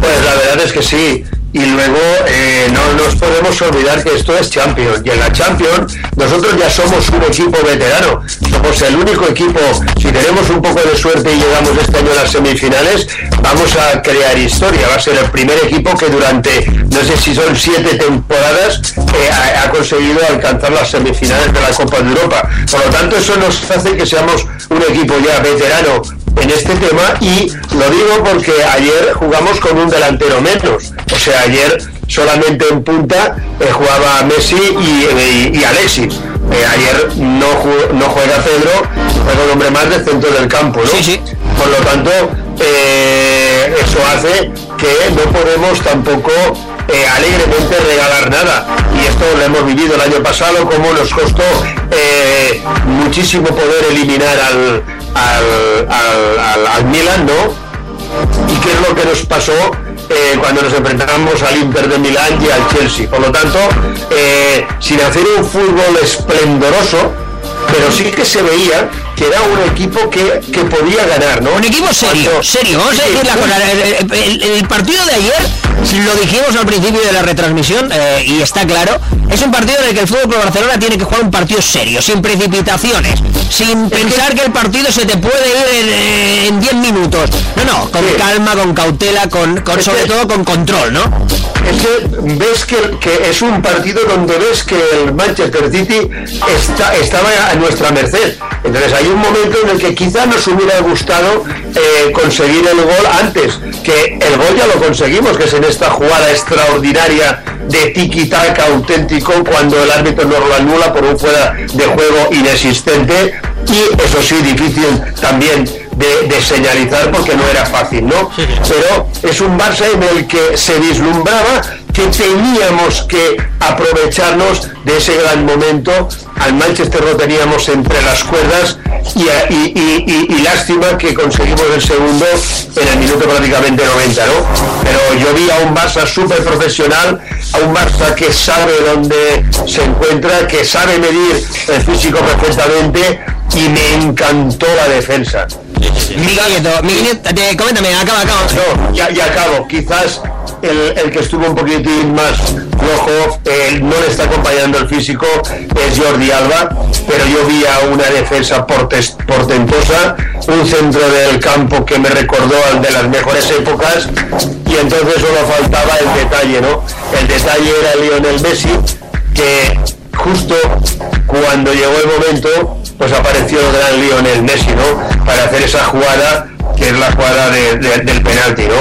Pues la verdad es que sí. Y luego eh, no nos podemos olvidar que esto es Champions. Y en la Champions nosotros ya somos un equipo veterano. Somos el único equipo, si tenemos un poco de suerte y llegamos este año a las semifinales, vamos a crear historia. Va a ser el primer equipo que durante, no sé si son siete temporadas, eh, ha, ha conseguido alcanzar las semifinales de la Copa de Europa. Por lo tanto, eso nos hace que seamos un equipo ya veterano en este tema y lo digo porque ayer jugamos con un delantero menos. O sea, ayer solamente en punta eh, jugaba Messi y, y- y Alexis. Eh, ayer no, no juega Pedro, juega un hombre más del centro del campo, ¿no? Sí, sí. Por lo tanto, eh, eso hace que no podemos tampoco eh, alegremente regalar nada. Y esto lo hemos vivido el año pasado, como nos costó eh, muchísimo poder eliminar al, al, al, Milan, ¿no? y qué es lo que nos pasó cuando nos enfrentamos al Inter de Milán y al Chelsea. Por lo tanto, sin hacer un fútbol esplendoroso, pero sí que se veía que era un equipo que, que podía ganar, ¿no? Un equipo serio, Cuando- serio. Vamos a decir la cosa. El, el- el partido de ayer, lo dijimos al principio de la retransmisión, eh, y está claro, es un partido en el que el Fútbol Club Barcelona tiene que jugar un partido serio, sin precipitaciones, sin pensar que... el partido se te puede ir en, eh, en 10 minutos. No, no, con Sí. calma, con cautela, con, sobre que- todo con control, ¿no? es que ves que, que es un partido donde ves que el Manchester City está, estaba a nuestra merced. Entonces hay un momento en el que quizá nos hubiera gustado eh, conseguir el gol antes, que el gol ya lo conseguimos, que es en esta jugada extraordinaria de tiki-taka auténtico cuando el árbitro nos lo anula por un fuera de juego inexistente y eso sí, difícil también de, de señalizar porque no era fácil, ¿no? Pero es un Barça en el que se vislumbraba que teníamos que aprovecharnos de ese gran momento. Al Manchester lo teníamos entre las cuerdas y, y- y- lástima que conseguimos el segundo en el minuto prácticamente 90, ¿no? Pero yo vi a un Barça súper profesional, a un Barça que sabe dónde se encuentra, que sabe medir el físico perfectamente y me encantó la defensa. Miguel coméntame, acaba, acaba. No, ya, ya acabo. Quizás el, el que estuvo un poquitín más flojo, eh, no le está acompañando el físico, es Jordi Alba, pero yo vi a una defensa portes- portentosa, un centro del campo que me recordó al de las mejores épocas, y entonces solo faltaba el detalle, ¿no? El detalle era Lionel Messi, que justo cuando llegó el momento, pues apareció el gran Lionel Messi, ¿no? Para hacer esa jugada, que es la jugada de- de- del penalti, ¿no?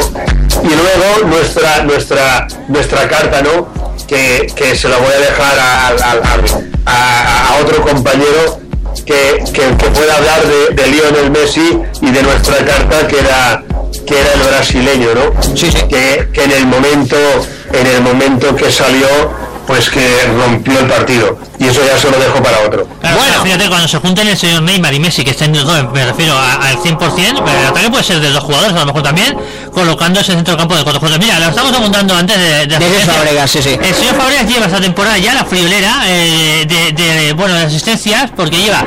Y luego nuestra, nuestra, nuestra carta, ¿no? Que, que se la voy a dejar a, a- a- a otro compañero que, que- que pueda hablar de, de Lionel Messi y de nuestra carta que era que era el brasileño, ¿no? Sí, sí. Que, que en el momento, en el momento que salió, pues que rompió el partido. Y eso ya se lo dejo para otro. Claro, Bueno. o sea, fíjate, cuando se junten el señor Neymar y Messi, que estén los dos, me refiero al 100%, pero el ataque puede ser de dos jugadores, a lo mejor también, colocando ese centro del campo de cuatro jugadores. Mira, lo estamos apuntando antes de... De, De. Fábregas, sí, sí. El señor Fabregas lleva esta temporada ya la friolera eh, de, de, bueno, de asistencias, porque lleva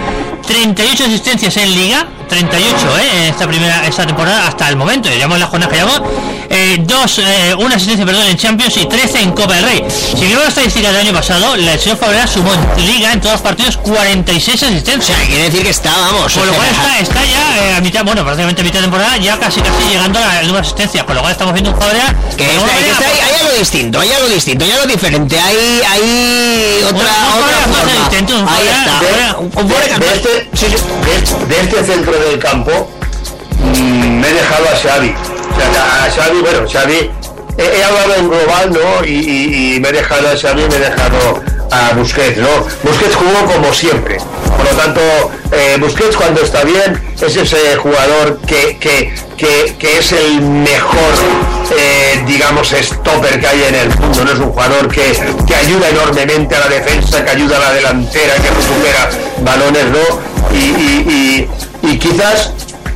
38 asistencias en Liga, 38, ¿eh? En esta primera esta temporada hasta el momento, llevamos la jornada que llevamos, eh, dos, eh, una asistencia, perdón, en Champions y 13 en Copa del Rey. Si miramos la estadística del año pasado, el señor Fabregas sumó en Liga, en todos los partidos, 46 O asistencias. sea, quiere decir que está, vamos. Con lo cual está, está ya eh, a mitad, bueno, prácticamente a mitad de temporada, ya casi casi llegando a la número de asistencias, con lo cual estamos viendo un Fabregas Que está- alguna que manera, está ahí- hay algo distinto, hay algo distinto, hay algo diferente, hay, hay otra, un otra forma. distinto, Ahí está. Un de, este, de- de este centro del campo mm, me he dejado a Xavi. O sea, a Xavi, bueno, Xavi, he, hablado en global, ¿no? Y, me he dejado a Xavi, me he dejado a Busquets, ¿no? Busquets jugó como siempre. Por lo tanto, eh, Busquets cuando está bien es ese jugador que, que, que, es el mejor, eh, digamos, stopper que hay en el mundo. No es un jugador que, que ayuda enormemente a la defensa, que ayuda a la delantera, que recupera balones, ¿no? Y- y quizás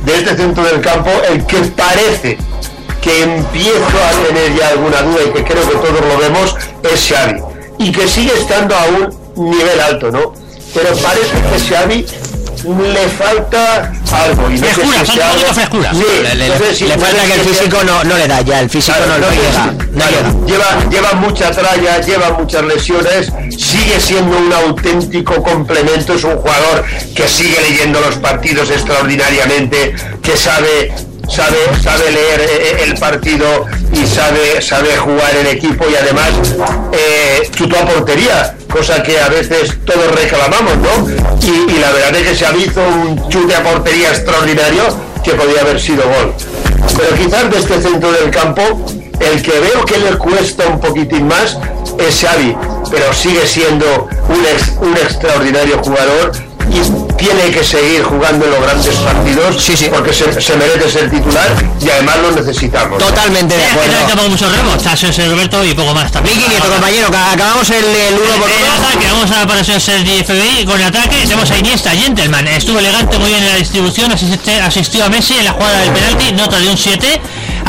de este centro del campo el que parece que empiezo a tener ya alguna duda y que creo que todos lo vemos es Xavi y que sigue estando a un nivel alto, ¿no? Pero parece que Xavi le falta algo. Y no sé Frescura, si falta algo- frescura. Sí, Le, le- no sé si- le falta que el físico no, no le da ya, el físico Claro, no, no no, llega. sí, No claro, llega. Lleva, lleva mucha tralla, lleva muchas lesiones, sigue siendo un auténtico complemento, es un jugador que sigue leyendo los partidos extraordinariamente, que sabe sabe sabe leer eh, el partido y sabe sabe jugar en equipo y además eh, chutó a portería cosa que a veces todos reclamamos no y, la verdad es que se hizo un chute a portería extraordinario que podía haber sido gol. Pero quizás de este centro del campo el que veo que le cuesta un poquitín más es Xavi, pero sigue siendo un, un extraordinario jugador y tiene que seguir jugando en los grandes partidos Sí, sí. porque se, se merece ser titular y además lo necesitamos. Totalmente de Es que no acuerdo. tenemos muchos remos, está José Roberto y poco más también. Vicky, Nieto, compañero, acabamos el, el uno por uno. ataque, vamos a la paración Sergi FBI con el ataque. Tenemos a Iniesta, Gentleman. Estuvo elegante, muy bien en la distribución. asiste- asistió a Messi en la jugada del penalti, nota de un 7.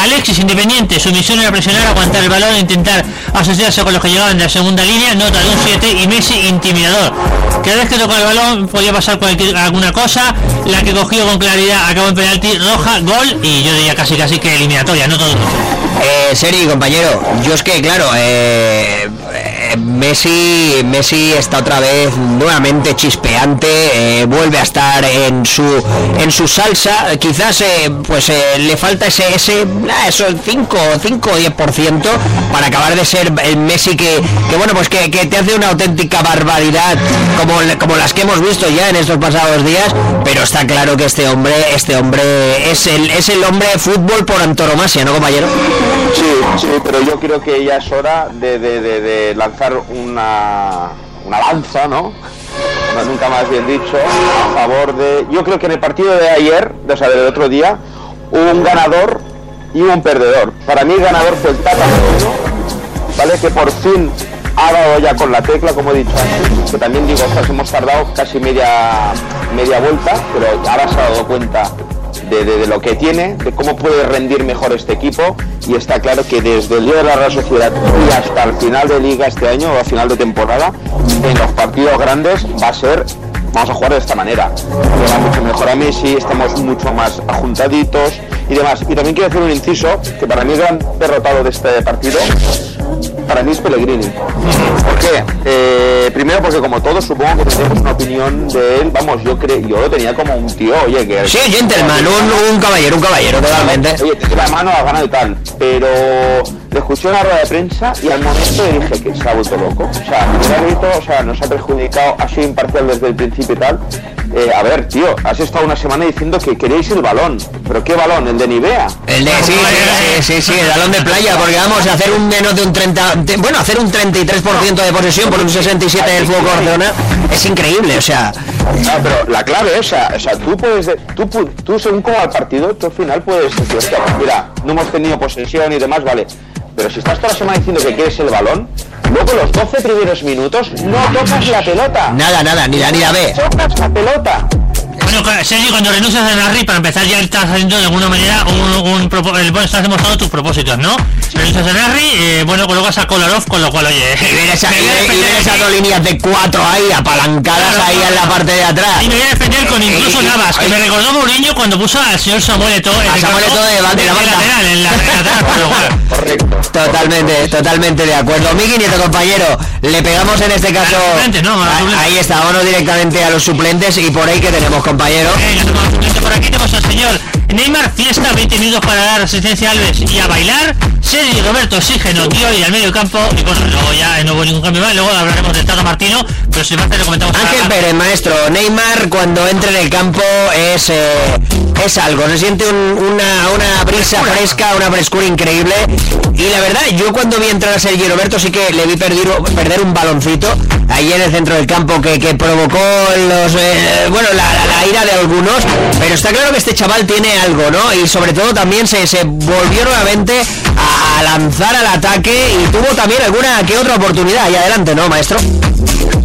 Alexis, independiente, su misión era presionar, aguantar el balón intentar asociarse con los que llegaban de la segunda línea, nota de un 7. Y Messi, intimidador. Cada vez que tocó el balón podía pasar cualquier, alguna cosa. La que cogió con claridad acabó en penalti, roja, gol. Y yo diría casi casi que eliminatoria, no todo. Eh, Seri, compañero, yo es que, claro, eh, Messi, Messi está otra vez nuevamente chispeante, eh, vuelve a estar en su en su salsa, quizás eh, pues eh, le falta ese ese ah, eso 5 5 o 10% para acabar de ser el Messi que, que bueno, pues que, que te hace una auténtica barbaridad como como las que hemos visto ya en estos pasados días, pero está claro que este hombre este hombre es el es el hombre de fútbol por antonomasia, ¿no, compañero? Sí, sí, pero yo creo que ya es hora de, de- de- de lanzar una, una lanza, ¿no? No, Nunca más bien dicho, a favor de... Yo creo que en el partido de ayer, o sea, del otro día, hubo un ganador y un perdedor. Para mí el ganador fue el Tata ¿vale? Que por fin ha dado ya con la tecla, como he dicho antes, que también digo, ostras, hemos tardado casi media, media vuelta, pero ahora se ha dado cuenta de, de- lo que tiene, de cómo puede rendir mejor este equipo y está claro que desde el día de la Real Sociedad y hasta el final de liga este año o a final de temporada, en los partidos grandes va a ser, vamos a jugar de esta manera. Mucho mejor a Messi, estamos mucho más ajuntaditos y demás. Y también quiero hacer un inciso, que para mí el gran derrotado de este partido para mí es Pellegrini. ¿Por qué? Eh, primero porque como todos supongo que tenemos una opinión de él, vamos, yo creo, yo lo tenía como un tío, oye, que... Sí, gentleman, un, un caballero, un caballero, totalmente. Oye, te mano, ha ganado y tal, pero escuché una rueda de prensa y al momento le dije que se ha vuelto loco. O sea, o sea, nos ha perjudicado, ha sido imparcial desde el principio y tal. Eh, a ver, tío, has estado una semana diciendo que queréis el balón. ¿Pero qué balón? ¿El de Nivea? El de, sí, sí, sí, sí, el balón de playa, porque vamos a hacer un menos de un 30, de- bueno, hacer un 33% de posesión por un 67 del Fútbol Club Barcelona es increíble, o sea, No, pero la clave es, o sea, tú puedes, de- tú, tú según cómo va el partido, tú al final puedes decir, mira, no hemos tenido posesión y demás, vale. Pero si estás toda la semana diciendo que quieres el balón, luego los 12 primeros minutos no tocas la pelota. nada, nada, ni la ni la ve. Tocas la pelota. Bueno, Sergio, cuando renuncias a Narri, para empezar ya estás haciendo de alguna manera un, un el- bueno, estás demostrando tus propósitos, ¿no? Renuncias a Narri, eh, bueno, colocas a Kolarov, con lo cual, oye... Y ver, esas dos líneas de cuatro ahí apalancadas Claro, ahí en la parte de atrás. Y me voy a defender con incluso Y- y- Navas, que me recordó Mourinho cuando puso al señor Samuel Eto'o en el Samuel Eto'o de de la banda. lateral, en la, en la lateral, con lo cual- Correcto. Totalmente, totalmente de acuerdo. Miki Nieto, compañero, le pegamos en este caso. ¿no? A Ah. Ahí está, vámonos directamente a los suplentes y por ahí que tenemos, compañero. Venga, tomamos un por aquí, tenemos al señor Neymar, fiesta, 20 minutos para dar asistencia a Alves y a bailar. Sergio Roberto, oxígeno, tío, y al medio campo. Y bueno, luego ya no hubo ningún cambio más. Luego hablaremos de Tata Martino, pero si más te lo comentamos Ángel ahora. Pérez, maestro, Neymar cuando entra en el campo es, eh, es algo, se siente un- una, una brisa fresca, una frescura increíble. Y la verdad, yo cuando vi entrar a Sergio Roberto sí que le vi perder, perder un baloncito ahí en el centro del campo que, que provocó los eh, bueno la, la- la ira de algunos. Pero está claro que este chaval tiene algo, ¿no? Y sobre todo también se, se volvió nuevamente a, lanzar al ataque y tuvo también alguna que otra oportunidad. ahí adelante, ¿no, maestro?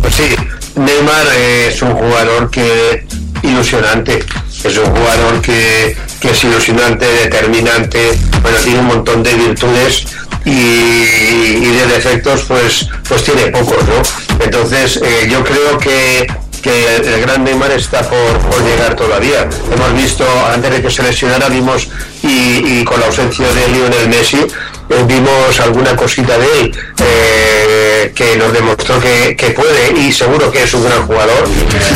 Pues sí, Neymar es un jugador que ilusionante, es un jugador que, que es ilusionante, determinante, bueno, tiene un montón de virtudes y, y de defectos pues, pues tiene pocos, ¿no? Entonces eh, yo creo que, que el gran Neymar está por, por llegar todavía. Hemos visto, antes de que se lesionara, vimos y, con la ausencia de Lionel Messi, eh, vimos alguna cosita de él eh, que nos demostró que, que puede y seguro que es un gran jugador.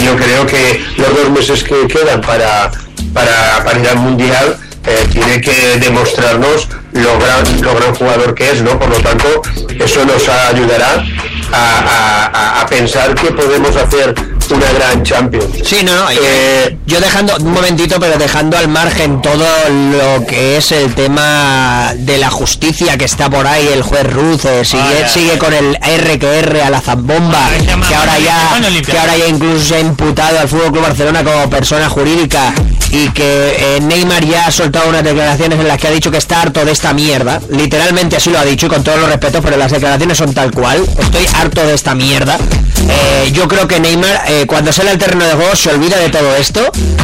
Y yo creo que los dos meses que quedan para, para, para ir al Mundial eh, tiene que demostrarnos lo gran, lo gran jugador que es, ¿no? Por lo tanto, eso nos ayudará a, a- a- pensar que podemos hacer una gran Champions. Sí, no, Eh, yo dejando, un momentito, pero dejando al margen todo lo que es el tema de la justicia que está por ahí, el juez Ruth eh, sigue, Vaya. sigue con el R que R a la zambomba, Ah, que ahora ya, que ahora ya incluso se ha imputado al Fútbol Club Barcelona como persona jurídica y que eh, Neymar ya ha soltado unas declaraciones en las que ha dicho que está harto de esta mierda. Literalmente así lo ha dicho y con todos los respetos, pero las declaraciones son tal cual. Estoy harto de esta mierda. Eh, yo creo que Neymar, eh, cuando sale al terreno de juego, se olvida de todo esto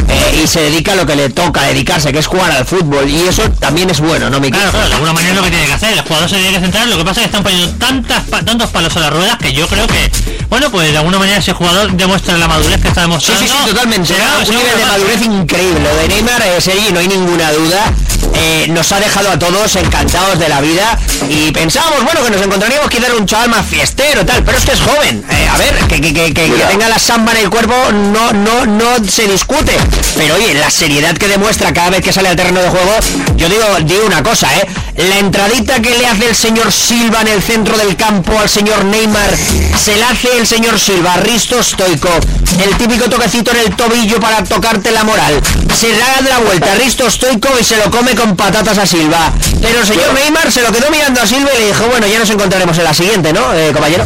eh, y se dedica a lo que le toca dedicarse, que es jugar al fútbol. Y eso también es bueno, ¿no, Miki? Claro, claro, de alguna manera es lo que tiene que hacer. El jugador se tiene que centrar. Lo que pasa es que están poniendo tantas, pa- tantos palos a las ruedas que yo creo que, bueno, pues de alguna manera ese jugador demuestra la madurez que está Sí, demostrando. sí, sí, totalmente. Será- ¿no? Un será nivel de madurez increíble. Lo de Neymar, eh, Sergi, no hay ninguna duda. Eh, nos ha dejado a todos encantados de la vida y pensábamos, bueno, que nos encontraríamos quizás un chaval más fiestero, tal, pero es que es joven. Eh, a ver, que, que, que, que- tenga la samba en el cuerpo no, no, no se discute. Pero oye, la seriedad que demuestra cada vez que sale al terreno de juego, yo digo, digo una cosa, ¿eh? La entradita que le hace el señor Silva en el centro del campo al señor Neymar, se la hace el señor Silva, Risto Stoico, el típico toquecito en el tobillo para tocarte la moral. Se da la vuelta Risto Stoico y se lo come con patatas a Silva. Pero el señor Neymar se lo quedó mirando a Silva y le dijo, bueno, ya nos encontraremos en la siguiente, ¿no, eh, bueno-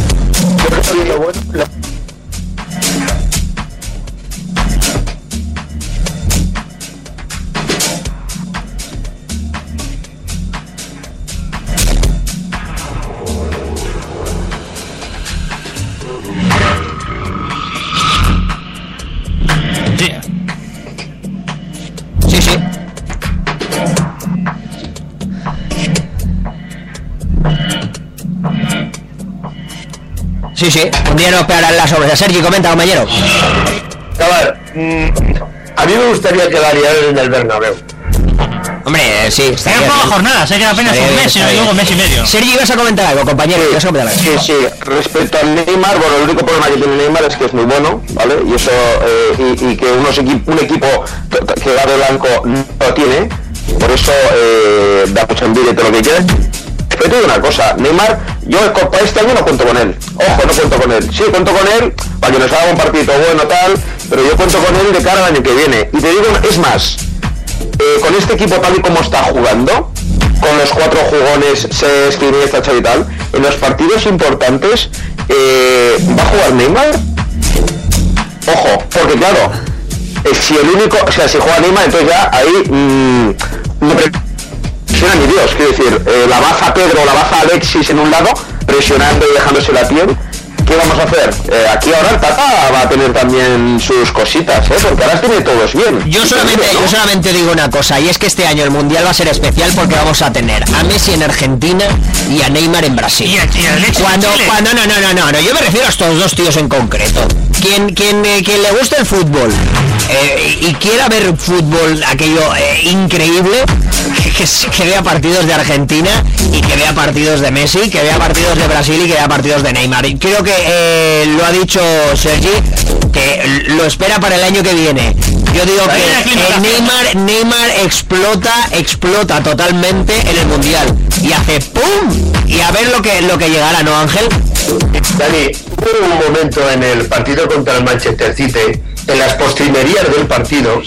Sí, sí, un día nos pegarán las obras. Sergi, comenta, compañero. A ver, mm, a mí me gustaría que Ariel en el Bernabéu. Hombre, eh, sí, Pero estaría juega bien. jornada, sé que apenas Estaría un mes luego bien. mes y medio. Sergi, ibas a comentar algo, compañero. ibas a comentar algo. Sí, sí, respecto al Neymar, bueno, el único problema que tiene Neymar es que es muy bueno, ¿vale? Y eso, eh, y, y que unos equi- un equipo que- va de blanco no lo tiene, por eso eh, da mucha envidia y todo lo que quieras. Pero te digo una cosa, Neymar, yo para este año no cuento con él. Ojo, no cuento con él. Sí, cuento con él para que nos haga un partido bueno tal, pero yo cuento con él de cara al año que viene. Y te digo, es más, eh, con este equipo tal y como está jugando, con los cuatro jugones, Cesc, Iniesta, Xavi y tal, en los partidos importantes, eh, ¿va a jugar Neymar? Ojo, porque claro, eh, si el único, o sea, si juega Neymar, entonces ya ahí mm, no presiona ni Dios, quiero decir, eh, la baja Pedro, la baja Alexis en un lado, presionando y dejándose la piel. ¿Qué vamos a hacer? Eh, aquí ahora el Tata va a tener también sus cositas, ¿eh? porque ahora tiene todos bien. Yo solamente, yo solamente digo una cosa, y es que este año el Mundial va a ser especial porque vamos a tener a Messi en Argentina y a Neymar en Brasil. Y a, y a Alexis en Cuando, cuando, no, no, no, no, no, yo me refiero a estos dos tíos en concreto. Quien, quien, eh, quien le gusta el fútbol eh, y quiera ver fútbol, aquello eh, increíble, que, que vea partidos de Argentina y que vea partidos de Messi, que vea partidos de Brasil y que vea partidos de Neymar. Y creo que eh, lo ha dicho Sergi, que lo espera para el año que viene. Yo digo que eh. Neymar, Neymar explota, explota totalmente en el Mundial. Y hace ¡pum! Y a ver lo que, lo que llegará, ¿no, Ángel? Dani, hubo un momento en el partido contra el Manchester City, en las postrimerías del partido,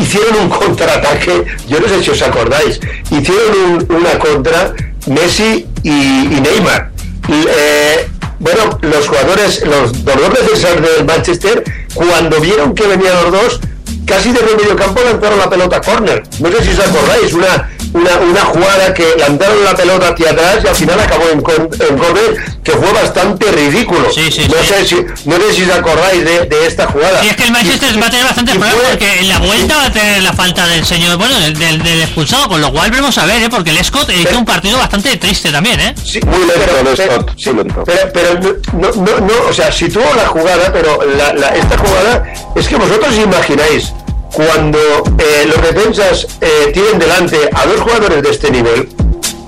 hicieron un contraataque, yo no sé si os acordáis, hicieron un- una contra Messi y, Neymar. Eh, bueno, los jugadores, los, dos defensores del Manchester, cuando vieron que venían los dos, casi desde el medio campo lanzaron la pelota a córner. No sé si os acordáis, una, una, una jugada que lanzaron la pelota hacia atrás y al final acabó en, córner, que fue bastante ridículo. Sí, sí, no, sí. Sé si, no sé si os acordáis de, de esta jugada. Y es que el Manchester va a tener bastantes y problemas fue- porque en la vuelta va a tener la falta del señor, bueno, del, del- del expulsado, con lo cual veremos a ver, ¿eh? porque el Scott hizo un partido bastante triste también, ¿eh? Sí, Muy lento, pero, el pero- Scott, sí, muy lento. pero, pero no, no, no, o sea, situó la jugada, pero la- la- esta jugada es que vosotros imagináis cuando eh, los defensas eh, tienen delante a dos jugadores de este nivel,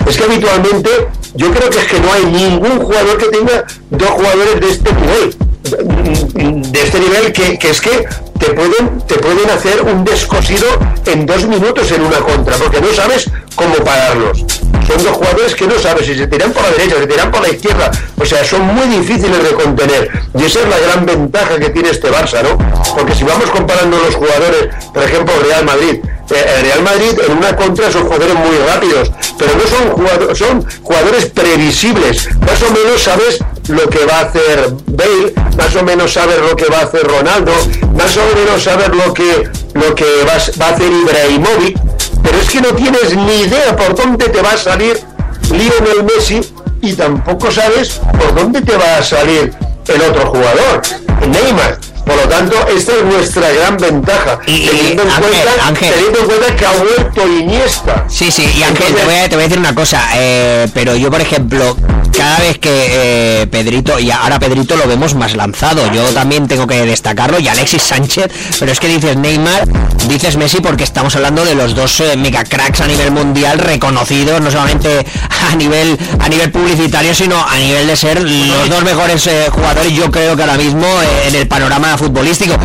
es que habitualmente yo creo que es que no hay ningún jugador que tenga dos jugadores de este nivel, de este nivel que, que es que te pueden, te pueden hacer un descosido en dos minutos en una contra, porque no sabes cómo pararlos. Son dos jugadores que no sabes si se tiran por la derecha, si se tiran por la izquierda. O sea, son muy difíciles de contener. Y esa es la gran ventaja que tiene este Barça, ¿no? Porque si vamos comparando los jugadores, por ejemplo, Real Madrid, eh, el Real Madrid en una contra son jugadores muy rápidos, pero no son jugadores, son jugadores previsibles. Más o menos sabes lo que va a hacer Bale, más o menos sabes lo que va a hacer Ronaldo, más o menos sabes lo que lo que va, va a hacer Ibrahimovic, pero es que no tienes ni idea por dónde te va a salir Lionel Messi y tampoco sabes por dónde te va a salir el otro jugador, Neymar. Por lo tanto, esta es nuestra gran ventaja, Y- y, teniendo, en Ángel, cuenta, Ángel. teniendo en cuenta que ha vuelto Iniesta. Sí, sí, y Ángel, te Entonces- voy a, te voy a decir una cosa, eh, pero yo, por ejemplo, cada vez que eh, Pedrito, y ahora Pedrito lo vemos más lanzado, yo también tengo que destacarlo, y Alexis Sánchez, pero es que dices Neymar, dices Messi porque estamos hablando de los dos eh, mega cracks a nivel mundial reconocidos, no solamente a nivel, a nivel publicitario, sino a nivel de ser los dos mejores eh, jugadores, yo creo que ahora mismo eh, en el panorama futbolístico.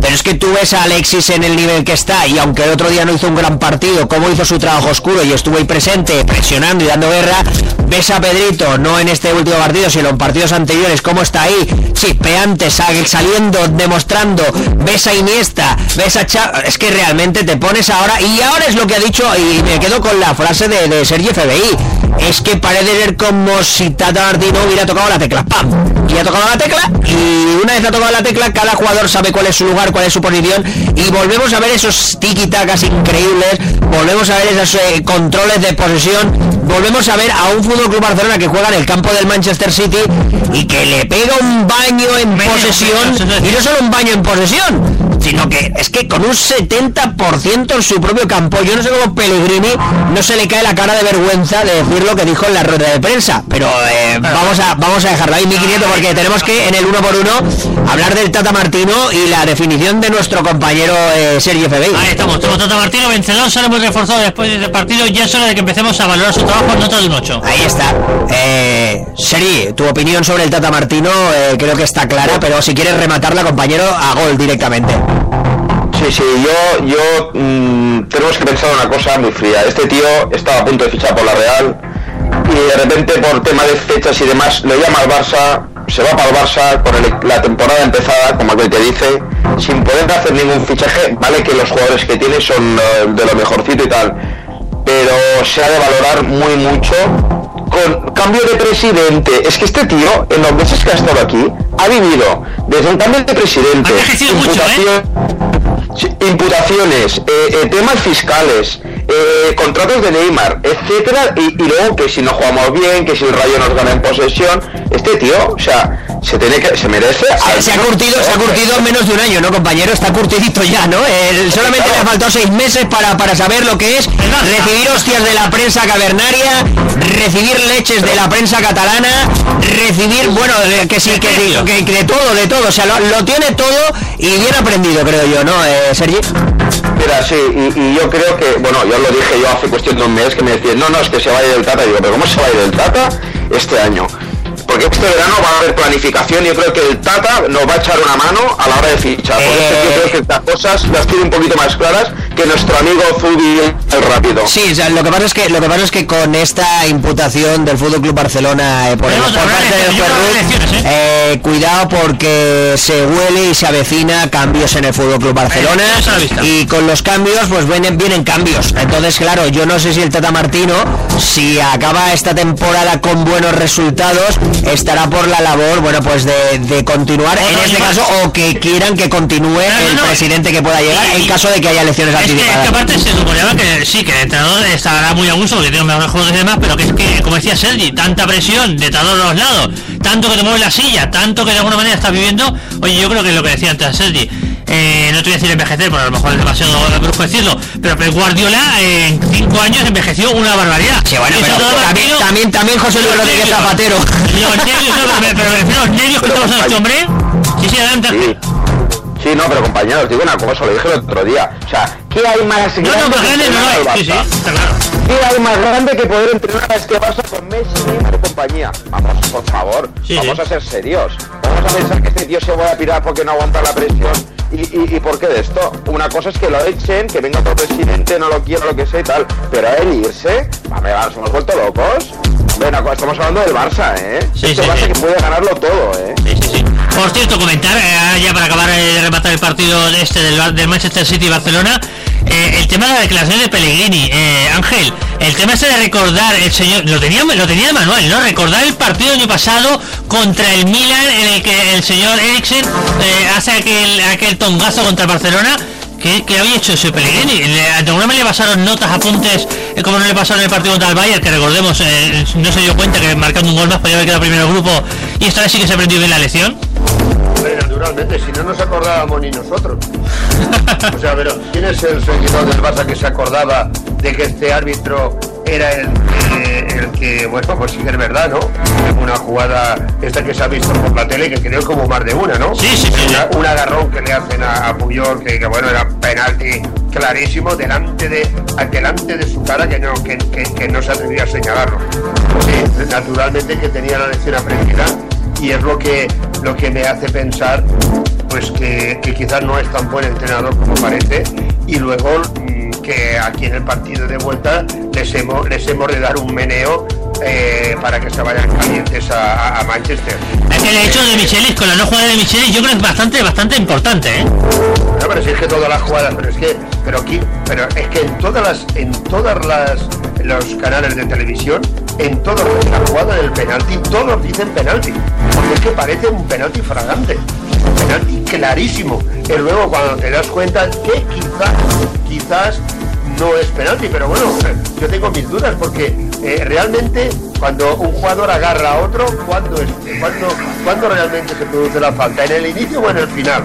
Pero es que tú ves a Alexis en el nivel que está y aunque el otro día no hizo un gran partido, como hizo su trabajo oscuro y estuvo ahí presente, presionando y dando guerra, ves a Pedrito, no en este último partido, sino en partidos anteriores, cómo está ahí, chispeante, sal- saliendo, demostrando, ves a Iniesta, ves a Cha es que realmente te pones ahora, y ahora es lo que ha dicho, y me quedo con la frase de, de Sergio FBI, es que parece ser como si Tata Martino hubiera tocado la tecla, ¡pam! Y ha tocado la tecla, y una vez ha tocado la tecla, cada jugador sabe cuál es su lugar, cuál es su posición, y volvemos a ver esos tiki-takas increíbles, volvemos a ver esos eh, controles de posesión, volvemos a ver a un Fútbol Club Barcelona que juega en el campo del Manchester City y que le pega un baño en posesión, y no solo un baño en posesión, sino que es que con un 70% en su propio campo, yo no sé cómo Pellegrini no se le cae la cara de vergüenza de decir lo que dijo en la rueda de prensa, pero eh, vamos a vamos a dejarlo ahí, mi quiniento, porque tenemos que en el uno por uno hablar del Tata Martino y la definición de nuestro compañero eh, Sergio Febey. Ahí estamos, tenemos Tata Martino, vencedor, sale muy reforzado después del partido, ya es hora de que empecemos a valorar su trabajo en nota de un 8. Ahí está. Eh, Seri, tu opinión sobre el Tata Martino eh, creo que está clara, pero si quieres rematarla, compañero, a gol directamente. Sí, sí, yo, yo mm, tenemos que pensar una cosa muy fría. Este tío estaba a punto de fichar por la Real y de repente por tema de fechas y demás lo llama al Barça, se va para el Barça con la temporada empezada, como aquel que dice, sin poder hacer ningún fichaje. Vale que los jugadores que tiene son eh, de lo mejorcito y tal, pero se ha de valorar muy mucho con cambio de presidente. Es que este tío, en los meses que ha estado aquí, ha vivido desde un cambio de presidente, mucho, ¿eh? imputaciones, eh, eh, temas fiscales, contratos de Neymar, etcétera, y, y luego que si no jugamos bien, que si el Rayo nos gana en posesión, este tío, o sea, se tiene que, se merece. Se, ha curtido, se ha curtido en menos de un año, ¿no, compañero? Está curtidito ya, ¿no? Solamente le ha faltado seis meses para, para saber lo que es recibir hostias de la prensa cavernaria, recibir leches de la prensa catalana, recibir, bueno, que sí, que, sí, que- que de todo, de todo. O sea, lo, lo tiene todo y bien aprendido, creo yo, ¿no, eh, Sergi? Mira, sí, y, y yo creo que, bueno, yo lo dije yo hace cuestión de un mes que me decían, no, no, es que se va a ir el Tata. Digo, pero ¿cómo se va a ir el Tata este año? Porque este verano va a haber planificación y yo creo que el Tata nos va a echar una mano a la hora de fichar. Por eso Eh. yo creo que las cosas las tiene un poquito más claras que nuestro amigo Zubi el rápido. Sí, o sea, lo que pasa es que lo que pasa es que con esta imputación del Fútbol Club Barcelona eh, por, parte de- del elecciones, eh, cuidado porque se huele y se avecina cambios en el Fútbol Club Barcelona y con los cambios pues vienen vienen cambios. Entonces, claro, yo no sé si el Tata Martino si acaba esta temporada con buenos resultados estará por la labor, bueno, pues de, de continuar en este caso o que quieran que continúe el no. presidente que pueda llegar Y- en caso de que haya elecciones Es que, es que aparte se suponía que sí, que el entrenador estará muy a gusto porque tiene mejores juegos y demás, pero que es que, como decía Sergi, tanta presión de todos los lados, tanto que te mueve la silla, tanto que de alguna manera estás viviendo, oye, yo creo que es lo que decía antes Sergi, eh, no te voy a decir envejecer, porque a lo mejor es demasiado brusco decirlo, pero Pep Guardiola eh, en cinco años envejeció una barbaridad. Sí, bueno, pero todo también, también, también José Luis Rodríguez nervios. Zapatero. Los nervios, no, pero, pero me refiero a los nervios que está pasando este hombre. Sí, sí, adelante. Sí. Sí, no, pero compañeros, digo una cosa, lo dije el otro día. O sea, ¿qué hay más No, no, más grande no. Sí, sí, está claro. ¿Qué hay más grande que poder entrenar a este Barça con Messi, Neymar y compañía? Vamos, por favor, Sí, vamos sí. a ser serios. Vamos a pensar que este tío se va a pirar porque no aguanta la presión. ¿Y, y, y por qué de esto? Una cosa es que lo echen, que venga otro presidente, no lo quiero, lo que sea y tal. Pero a él irse, vamos, nos hemos vuelto locos. Bueno, estamos hablando del Barça, ¿eh? Sí, este Barça que puede ganarlo todo, ¿eh? Por cierto, comentar, eh, ya para acabar eh, de rematar el partido de este del, del Manchester City y Barcelona, eh, el tema de la declaración de Pellegrini. Ángel, el tema ese de recordar, el señor, lo tenía, lo tenía de manual, ¿no? Recordar el partido año pasado contra el Milan, en el que el señor Eriksen hace aquel, aquel tongazo contra el Barcelona. ¿Qué, había hecho ese Pellegrini? Le- ¿De alguna manera le pasaron notas, apuntes, eh, como no le pasaron el partido contra el Bayern, que recordemos, eh, no se dio cuenta que marcando un gol más podía haber quedado primero el grupo y esta vez sí que se aprendió bien la lección? Naturalmente, si no nos acordábamos ni nosotros. O sea, pero ¿quién es el seguidor del Barça que se acordaba de que este árbitro era el que, el que bueno, pues sí que es verdad, ¿no? Una jugada, esta que se ha visto por la tele, que creo como más de una, ¿no? Sí, sí, sí, Una- un agarrón que le hacen a, a Puyol, que, que, bueno, era penalti clarísimo delante de, delante de su cara, que no, que, que- que no se atrevía a señalarlo. Naturalmente que tenía la lección aprendida y es lo que, lo que me hace pensar pues que, que quizás no es tan buen entrenador como parece y luego mm, que aquí en el partido de vuelta les hemos, les hemos de dar un meneo eh, para que se vayan calientes a, Manchester. Es que el hecho de Michelis con la no jugada de Michelis yo creo que es bastante, bastante importante, ¿eh? No, pero si es que todas las jugadas, pero es que, pero aquí, pero es que en todas las, en todas las los canales de televisión, en todas las jugadas del penalti, todos dicen penalti, porque es que parece un penalti fragante, clarísimo. Y luego cuando te das cuenta que quizás, quizás no es penalti, pero bueno, yo tengo mis dudas porque eh, realmente cuando un jugador agarra a otro, ¿cuándo, es, cuándo, cuándo realmente se produce la falta? ¿En el inicio o en el final?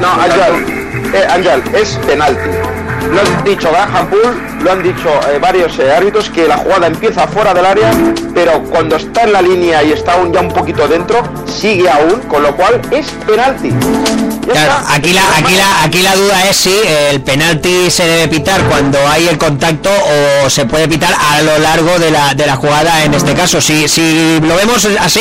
No, Ángel, eh, Ángel, es penalti. Lo han dicho Graham Pool, lo han dicho eh, varios eh, árbitros, que la jugada empieza fuera del área, pero cuando está en la línea y está aún ya un poquito dentro, sigue aún, con lo cual es penalti. Claro, aquí la, aquí, la, aquí la duda es si el penalti se debe pitar cuando hay el contacto o se puede pitar a lo largo de la, de la jugada en este caso. Si, si lo vemos así,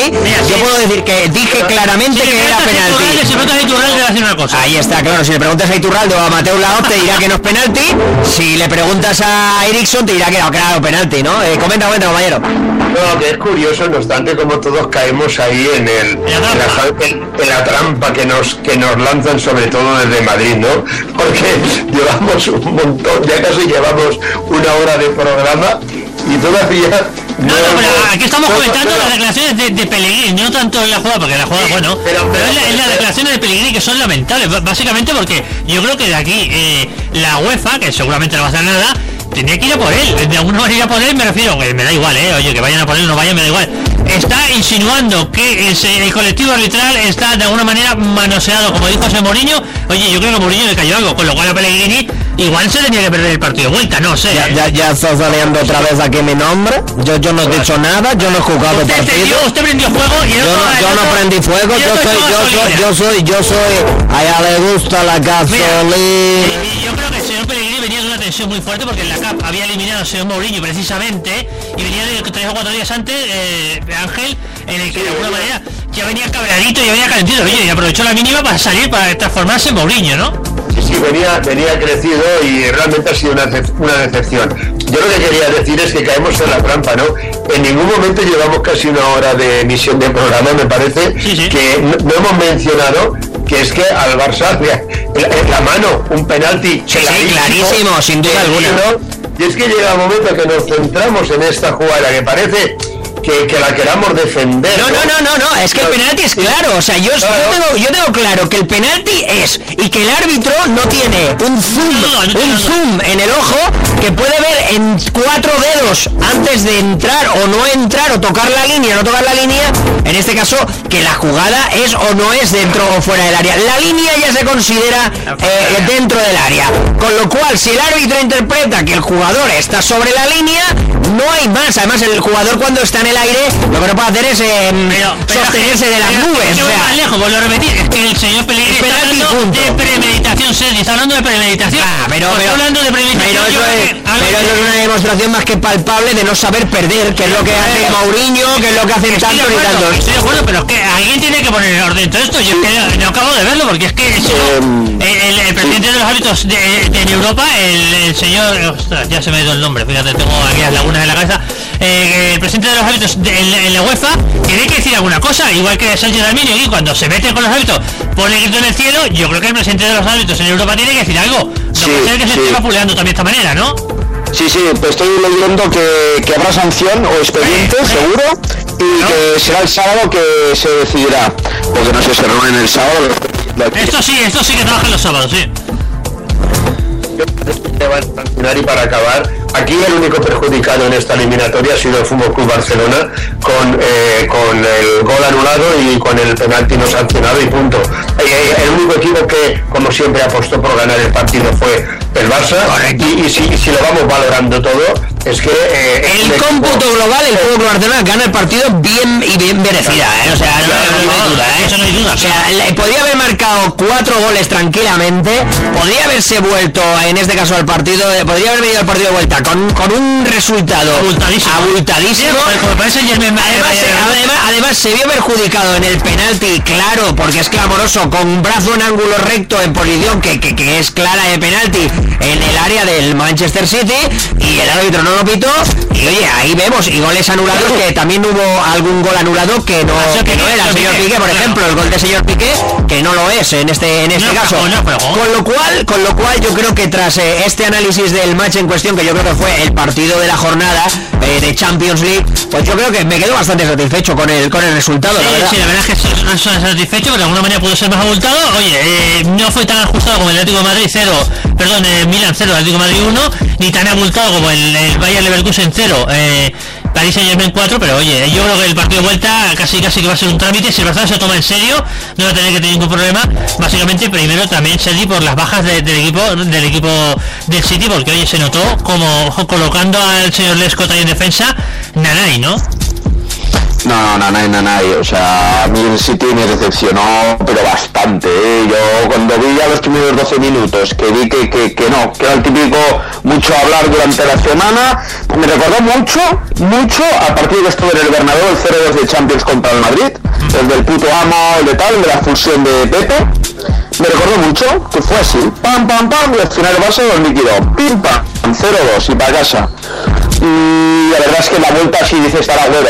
yo puedo decir que dije claramente Si que era preguntas a Iturralde, penalti. si preguntas a Iturralde, le va a decir una cosa. Ahí está, claro, si le preguntas a Iturralde o a Mateo Laoz te dirá que no es penalti, si le preguntas a Ericsson te dirá que no, claro, penalti, ¿no? Eh, comenta, comenta, compañero. No, que es curioso, no obstante, como todos caemos ahí en, el, la en la trampa que nos, que nos lanzan, sobre todo desde Madrid, ¿no? Porque llevamos un montón, ya casi llevamos una hora de programa y todavía... No, no, pero aquí estamos comentando pero- las declaraciones de, de Pellegrini, no tanto en la jugada, porque la jugada, bueno, pero, pero- es, la- es las declaraciones de Pellegrini que son lamentables, básicamente porque yo creo que de aquí eh, la UEFA, que seguramente no va a hacer nada, tenía que ir a por él, de alguna manera ir a por él, me refiero, que me da igual, eh, oye, que vayan a por él o no vayan, me da igual. Está insinuando que ese- el colectivo arbitral está de alguna manera manoseado, como dijo ese Mourinho, oye, yo creo que Mourinho le cayó algo, con lo cual a Pellegrini igual se tenía que perder el partido de vuelta, no sé. Ya, eh. ya, ya está saliendo otra vez aquí mi nombre. Yo, yo no he dicho nada, yo no he jugado Usted, partido. encendió, usted prendió fuego y Yo otro- no, yo no prendí fuego, yo soy, yo soy, yo soy, yo soy, a ella le gusta la gasolina. Y yo creo que el señor Pellegrini venía de una tensión muy fuerte porque en la CAP había eliminado al señor Mourinho precisamente y venía de tres o cuatro días antes eh, de Ángel en el que de alguna manera ya venía cabreadito y venía calentito oye, y aprovechó la mínima para salir para transformarse en Mourinho ¿no? Sí, venía, venía crecido y realmente ha sido una, una decepción. Yo lo que quería decir es que caemos en la trampa, ¿no? En ningún momento llevamos casi una hora de emisión de programa, me parece, Sí, sí. que no, no hemos mencionado que es que al Barça en, la mano un penalti Sí, clarísimo, sin duda alguna. Y es que llega el momento que nos centramos en esta jugada que parece que, que la queramos defender. No, no, no, no, no, es que el penalti es claro, o sea, yo, tengo, yo tengo claro que el penalti es y que el árbitro no tiene un zoom, un zoom en el ojo que puede ver en cuatro dedos antes de entrar o no entrar o tocar la línea, no tocar la línea, en este caso que la jugada es o no es dentro o fuera del área. La línea ya se considera eh, dentro del área, con lo cual si el árbitro interpreta que el jugador está sobre la línea, no hay más. Además el jugador cuando está en el aire lo que no puede hacer es eh, sostenerse de las pero- nubes. que o voy sea, más lejos, vuelvo a repetir, es que el señor Pellegrini Es está hablando punto. de premeditación, Sergi, está hablando de premeditación. Ah, pero, pero, está hablando de premeditación. pero yo eso es, que algo pero que- eso es una demostración más que palpable de no saber perder, que es lo que hace Mourinho, que es lo que hacen de tantos y tantos. estoy de acuerdo, pero es que alguien tiene que poner en orden todo esto. Yo es que no acabo de verlo porque es que no, el, presidente de los árbitros de, de- en Europa, el, el señor, ostras, ya se me ha ido el nombre, fíjate, tengo aquí las lagunas en la cabeza. Eh, el presidente de los árbitros de- en, en la UEFA tiene que decir alguna cosa, igual que Sánchez Arminio y cuando se mete con los árbitros pone el grito en el cielo. Yo creo que el presidente de los árbitros en Europa tiene que decir algo. No Sí, puede ser que se sí. esté vapuleando también de esta manera, ¿no? Sí, sí, te estoy leyendo que, que habrá sanción o expediente, Eh, seguro, y ¿No? que será el sábado que se decidirá. Porque no sé, se reúnen el sábado. Esto sí, esto sí que trabajan los sábados, sí. Que van a sancionar y para acabar, aquí el único perjudicado en esta eliminatoria ha sido el Fútbol Club Barcelona con, eh, con el gol anulado y con el penalti no sancionado y punto. Eh, el único equipo que, como siempre, apostó por ganar el partido fue el Barça y, y si, y si lo vamos valorando todo, es que eh, El equipo- cómputo global, el Fútbol Club Barcelona gana el partido bien y bien merecida, ¿eh? O sea, no, no hay duda, ¿eh? Eso no hay duda. O sea, le- podría haber marcado cuatro goles tranquilamente, podría haberse vuelto, en este caso al partido, eh, podría haber venido al partido de vuelta con, con un resultado Abultadísimo. parece Germain Además, se- además, además se vio perjudicado en el penalti, claro, porque es clamoroso, con un brazo en ángulo recto en posición que, que- que es clara de penalti en el área del Manchester City y el árbitro no lo pitó y oye, ahí vemos, y goles anulados que también hubo algún gol anulado que no, Ah, que no era el señor Piqué, por ejemplo, el gol del señor Piqué, que no lo es en este, en este caso. Con lo cual, con lo cual yo creo que tras eh, este análisis del match en cuestión, que yo creo que fue el partido de la jornada eh, de Champions League, pues yo creo que me quedo bastante satisfecho con el con el resultado, la Sí, verdad. sí, la verdad es que no satisfecho, pero de alguna manera pudo ser más abultado. Oye, eh, no fue tan ajustado como el Atlético de Madrid 0, perdón, el Milan 0, Atlético de Madrid 1, ni tan abultado como el, el Bayern Leverkusen 0, eh, Paris Saint Germain 4, pero oye, yo creo que el partido de vuelta casi casi que va a ser un trámite, si el Barcelona se toma en serio, no va a tener que tener ningún problema, básicamente primero también Sergi por las bajas de- del equipo del equipo del City, porque oye se notó como colocando al señor Lescott ahí en defensa, Nanay, ¿no? No, no, no, no, no, o sea, a mí el City me decepcionó, pero bastante, ¿eh? Yo cuando vi a los primeros 12 minutos, que vi que, que, que no, que era el típico mucho hablar durante la semana, me recordó mucho, mucho al partido que estuvo en el Bernabéu, el 0-2 de Champions contra el Madrid, el del puto amo, el de tal, el de la expulsión de Pepe, me recordó mucho, que fue así, pam, pam, pam, y al final el Barça los liquidó, pim, pam, 0-2 y para casa. La verdad es que la vuelta sí dice estar agüero.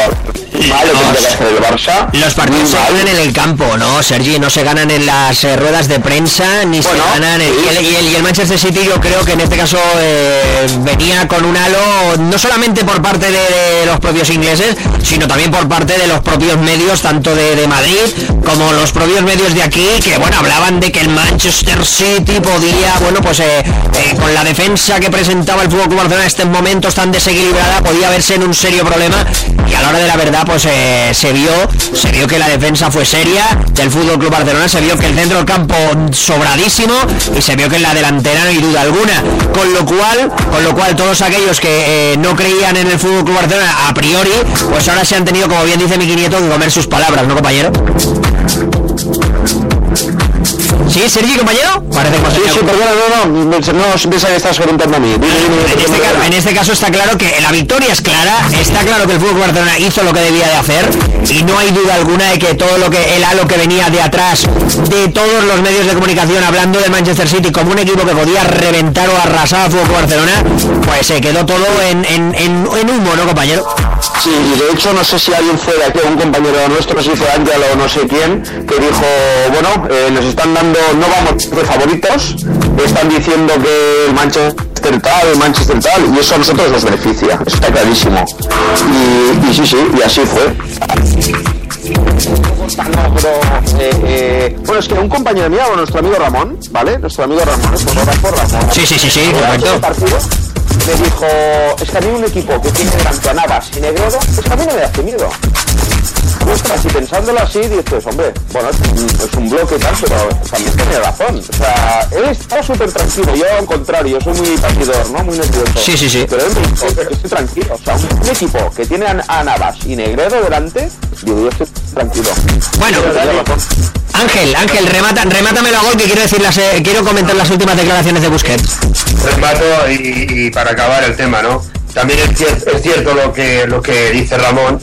Vale, el Barça. Los partidos se ganan en el campo, ¿no, Sergi? No se ganan en las eh, ruedas de prensa, ni Bueno, se ganan en... sí. Y el, y el- y el Manchester City yo creo que en este caso eh, venía con un halo, no solamente por parte de, de los propios ingleses, sino también por parte de los propios medios, tanto de, de Madrid como los propios medios de aquí, que bueno, hablaban de que el Manchester City podía, bueno, pues eh, con la defensa que presentaba el Fútbol Club Barcelona en estos momentos tan desequilibrada, podía verse en un serio problema y a la hora de la verdad pues eh, se vio se vio que la defensa fue seria del Fútbol Club Barcelona se vio que el centro del campo sobradísimo y se vio que en la delantera no hay duda alguna. Con lo cual con lo cual todos aquellos que eh, no creían en el Fútbol Club Barcelona a priori pues ahora se han tenido como bien dice mi que comer sus palabras no compañero ¿Sí, Sergi, compañero? Parece que Sí, sí, perdona, no, no, no, no piensa que estás preguntando a mí. Dime, dime, en este, caso, en este caso está claro que la victoria es clara, está claro que el Fútbol Barcelona hizo lo que debía de hacer y no hay duda alguna de que todo lo que el halo que venía de atrás de todos los medios de comunicación hablando de Manchester City como un equipo que podía reventar o arrasar al Fútbol Barcelona, pues se quedó todo en, en, en, en humo, ¿no, compañero? Sí, y de hecho no sé si alguien fue de aquí, un compañero nuestro, no sé si fue Ángel o no sé quién, que dijo, bueno, eh, nos están dando, no vamos de favoritos, están diciendo que el Manchester tal, el Manchester tal, y eso a nosotros nos beneficia, eso está clarísimo. Y, y sí, sí, y así fue. Eh, eh, bueno, es que un compañero mío, nuestro amigo Ramón, ¿vale? Nuestro amigo Ramón, el fotógrafo Ramón. Sí, sí, sí, sí, correcto. partido, me dijo, es que a mí un equipo que tiene a Navas y Negredo, es que a mí no me hace miedo. Ostras, y pensándolo así, dices, hombre, bueno, es un, es un bloque y tal, pero también tiene razón. O sea, él está súper tranquilo, yo al contrario, yo soy muy partidor, ¿no? Muy nervioso. Sí, sí, sí. Pero él me dijo, yo estoy tranquilo. O sea, un, un equipo que tiene a, a Navas y Negredo delante, digo, yo estoy tranquilo. Bueno. Ángel, Ángel, remata, remátamelo a gol que quiero decir las, eh, quiero comentar las últimas declaraciones de Busquets. remato y, y para acabar el tema, ¿no? También es, es cierto lo que, lo que dice Ramón,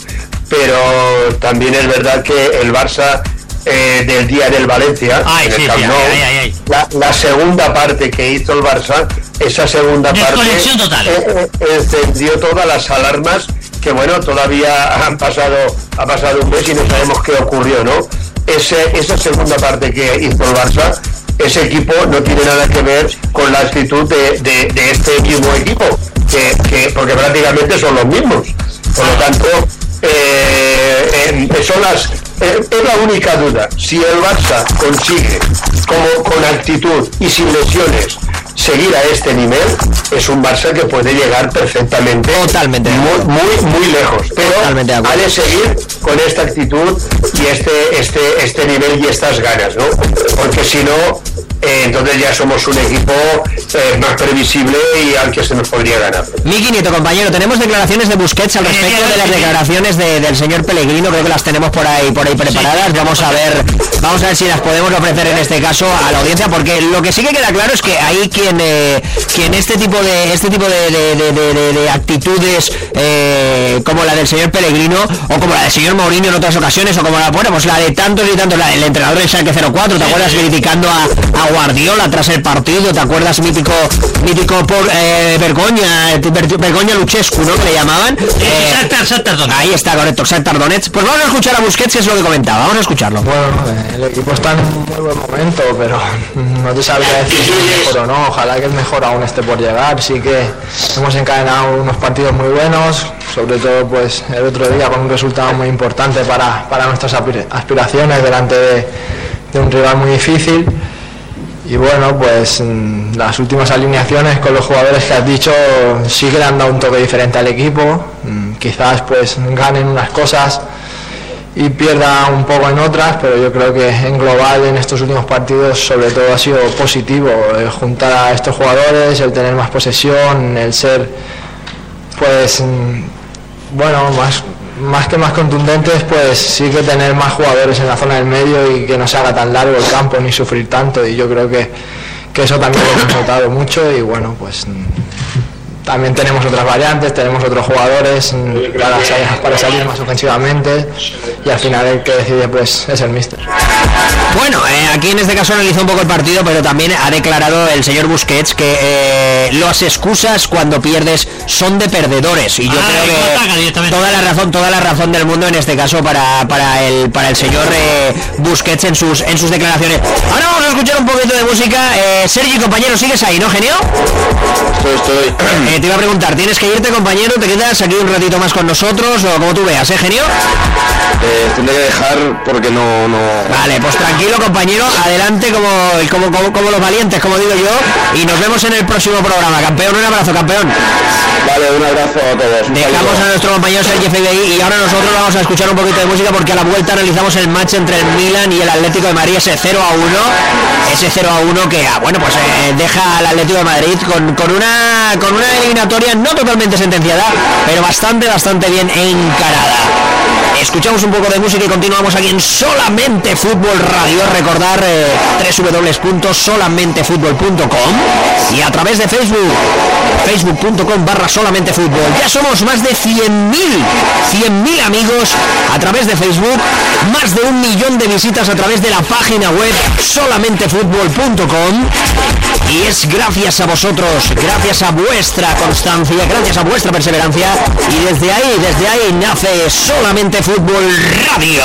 pero también es verdad que el Barça eh, del día del Valencia, Ay, en el Camp Nou, ay. La, la segunda parte que hizo el Barça, esa segunda parte total. eh, eh, encendió todas las alarmas que bueno, todavía han pasado, ha pasado un mes y no sabemos qué ocurrió, ¿no? Ese, esa segunda parte que hizo el Barça, ese equipo no tiene nada que ver con la actitud de, de- de este mismo equipo, que, que- porque prácticamente son los mismos. Por lo tanto, eh, eh, son las, eh, es la única duda. Si el Barça consigue, como, con actitud y sin lesiones, seguir a este nivel, es un Barça que puede llegar perfectamente Totalmente muy, muy, muy lejos. Pero Totalmente ha de seguir con esta actitud y este, este, este nivel y estas ganas, ¿no? Porque si no, eh, entonces ya somos un equipo eh, más previsible y al que se nos podría ganar. Miki Nieto, compañero, tenemos declaraciones de Busquets al respecto de las declaraciones de- del señor Pellegrino, creo que las tenemos por ahí por ahí preparadas. Vamos a ver, vamos a ver si las podemos ofrecer en este caso a la audiencia, porque lo que sí que queda claro es que hay quien eh, quien este tipo de este tipo de, de- de- de- de- de actitudes eh, como la del señor Pellegrino o como la del señor Mourinho en otras ocasiones o como la bueno pues la de tantos y tantos, la del entrenador del Schalke 04, ¿te acuerdas criticando a, a Guardiola tras el partido? ¿Te acuerdas mítico mítico por eh, Vergoña, eh, Ver- Vergoña Luchescu, ¿no? Que le llamaban. Eh, Shakhtar, Shakhtar Donetsk. ahí está, correcto, Shakhtar Donetsk. Pues vamos a escuchar a Busquets, que es lo que comentaba. Vamos a escucharlo. Bueno, eh, el equipo está en un muy buen momento, pero no te sabría decir si es mejor o no. Ojalá que el mejor aún esté por llegar. Sí que hemos encadenado unos partidos muy buenos, sobre todo pues el otro día con un resultado muy importante para, para nuestras aspir- aspiraciones delante de, de un rival muy difícil. Y bueno, pues mm, las últimas alineaciones con los jugadores que has dicho sí que le han dado un toque diferente al equipo. Mm, Quizás pues ganen unas cosas y pierda un poco en otras, pero yo creo que en global en estos últimos partidos sobre todo ha sido positivo juntar a estos jugadores, el tener más posesión, el ser pues mm, bueno, más más que más contundentes, pues sí que tener más jugadores en la zona del medio y que no se haga tan largo el campo ni sufrir tanto. Y yo creo que, que eso también lo hemos notado mucho y bueno, pues también tenemos otras variantes, tenemos otros jugadores mm, para, salir- para salir más ofensivamente y al final el que decide pues es el míster. Bueno, eh, aquí en este caso analizó un poco el partido, pero también ha declarado el señor Busquets que eh, las excusas cuando pierdes son de perdedores. Y yo Ah, creo que toda la razón, toda la razón del mundo en este caso para, para el para el señor eh, Busquets en sus en sus declaraciones. Ahora vamos a escuchar un poquito de música. Eh, Sergi, compañero, ¿sigues ahí, no, genio? Estoy, estoy. Eh, te iba a preguntar, ¿tienes que irte, compañero? ¿Te quedas aquí un ratito más con nosotros o como tú veas, eh, genio? Eh, tendré que dejar porque no, no. Vale, pues tranquilo compañero, adelante como, como, como, como los valientes, como digo yo, y nos vemos en el próximo programa. Campeón, un abrazo, campeón. Vale, un abrazo a todos. Dejamos a nuestro compañero Sergio FBI y ahora nosotros vamos a escuchar un poquito de música porque a la vuelta analizamos el match entre el Milan y el Atlético de Madrid, ese 0 a 1, ese 0 a 1 que, ah, bueno, pues eh, deja al Atlético de Madrid con, con, una, con una eliminatoria no totalmente sentenciada, pero bastante, bastante bien encarada. Escuchamos un poco de música y continuamos aquí en Solamente Fútbol Radio. Recordar eh, www.solamentefutbol.com y a través de Facebook, facebook.com barra solamente fútbol. Ya somos más de 100.000, 100.000 amigos a través de Facebook, más de un millón de visitas a través de la página web solamentefutbol.com y es gracias a vosotros, gracias a vuestra constancia, gracias a vuestra perseverancia y desde ahí, desde ahí nace solamente Fútbol Radio.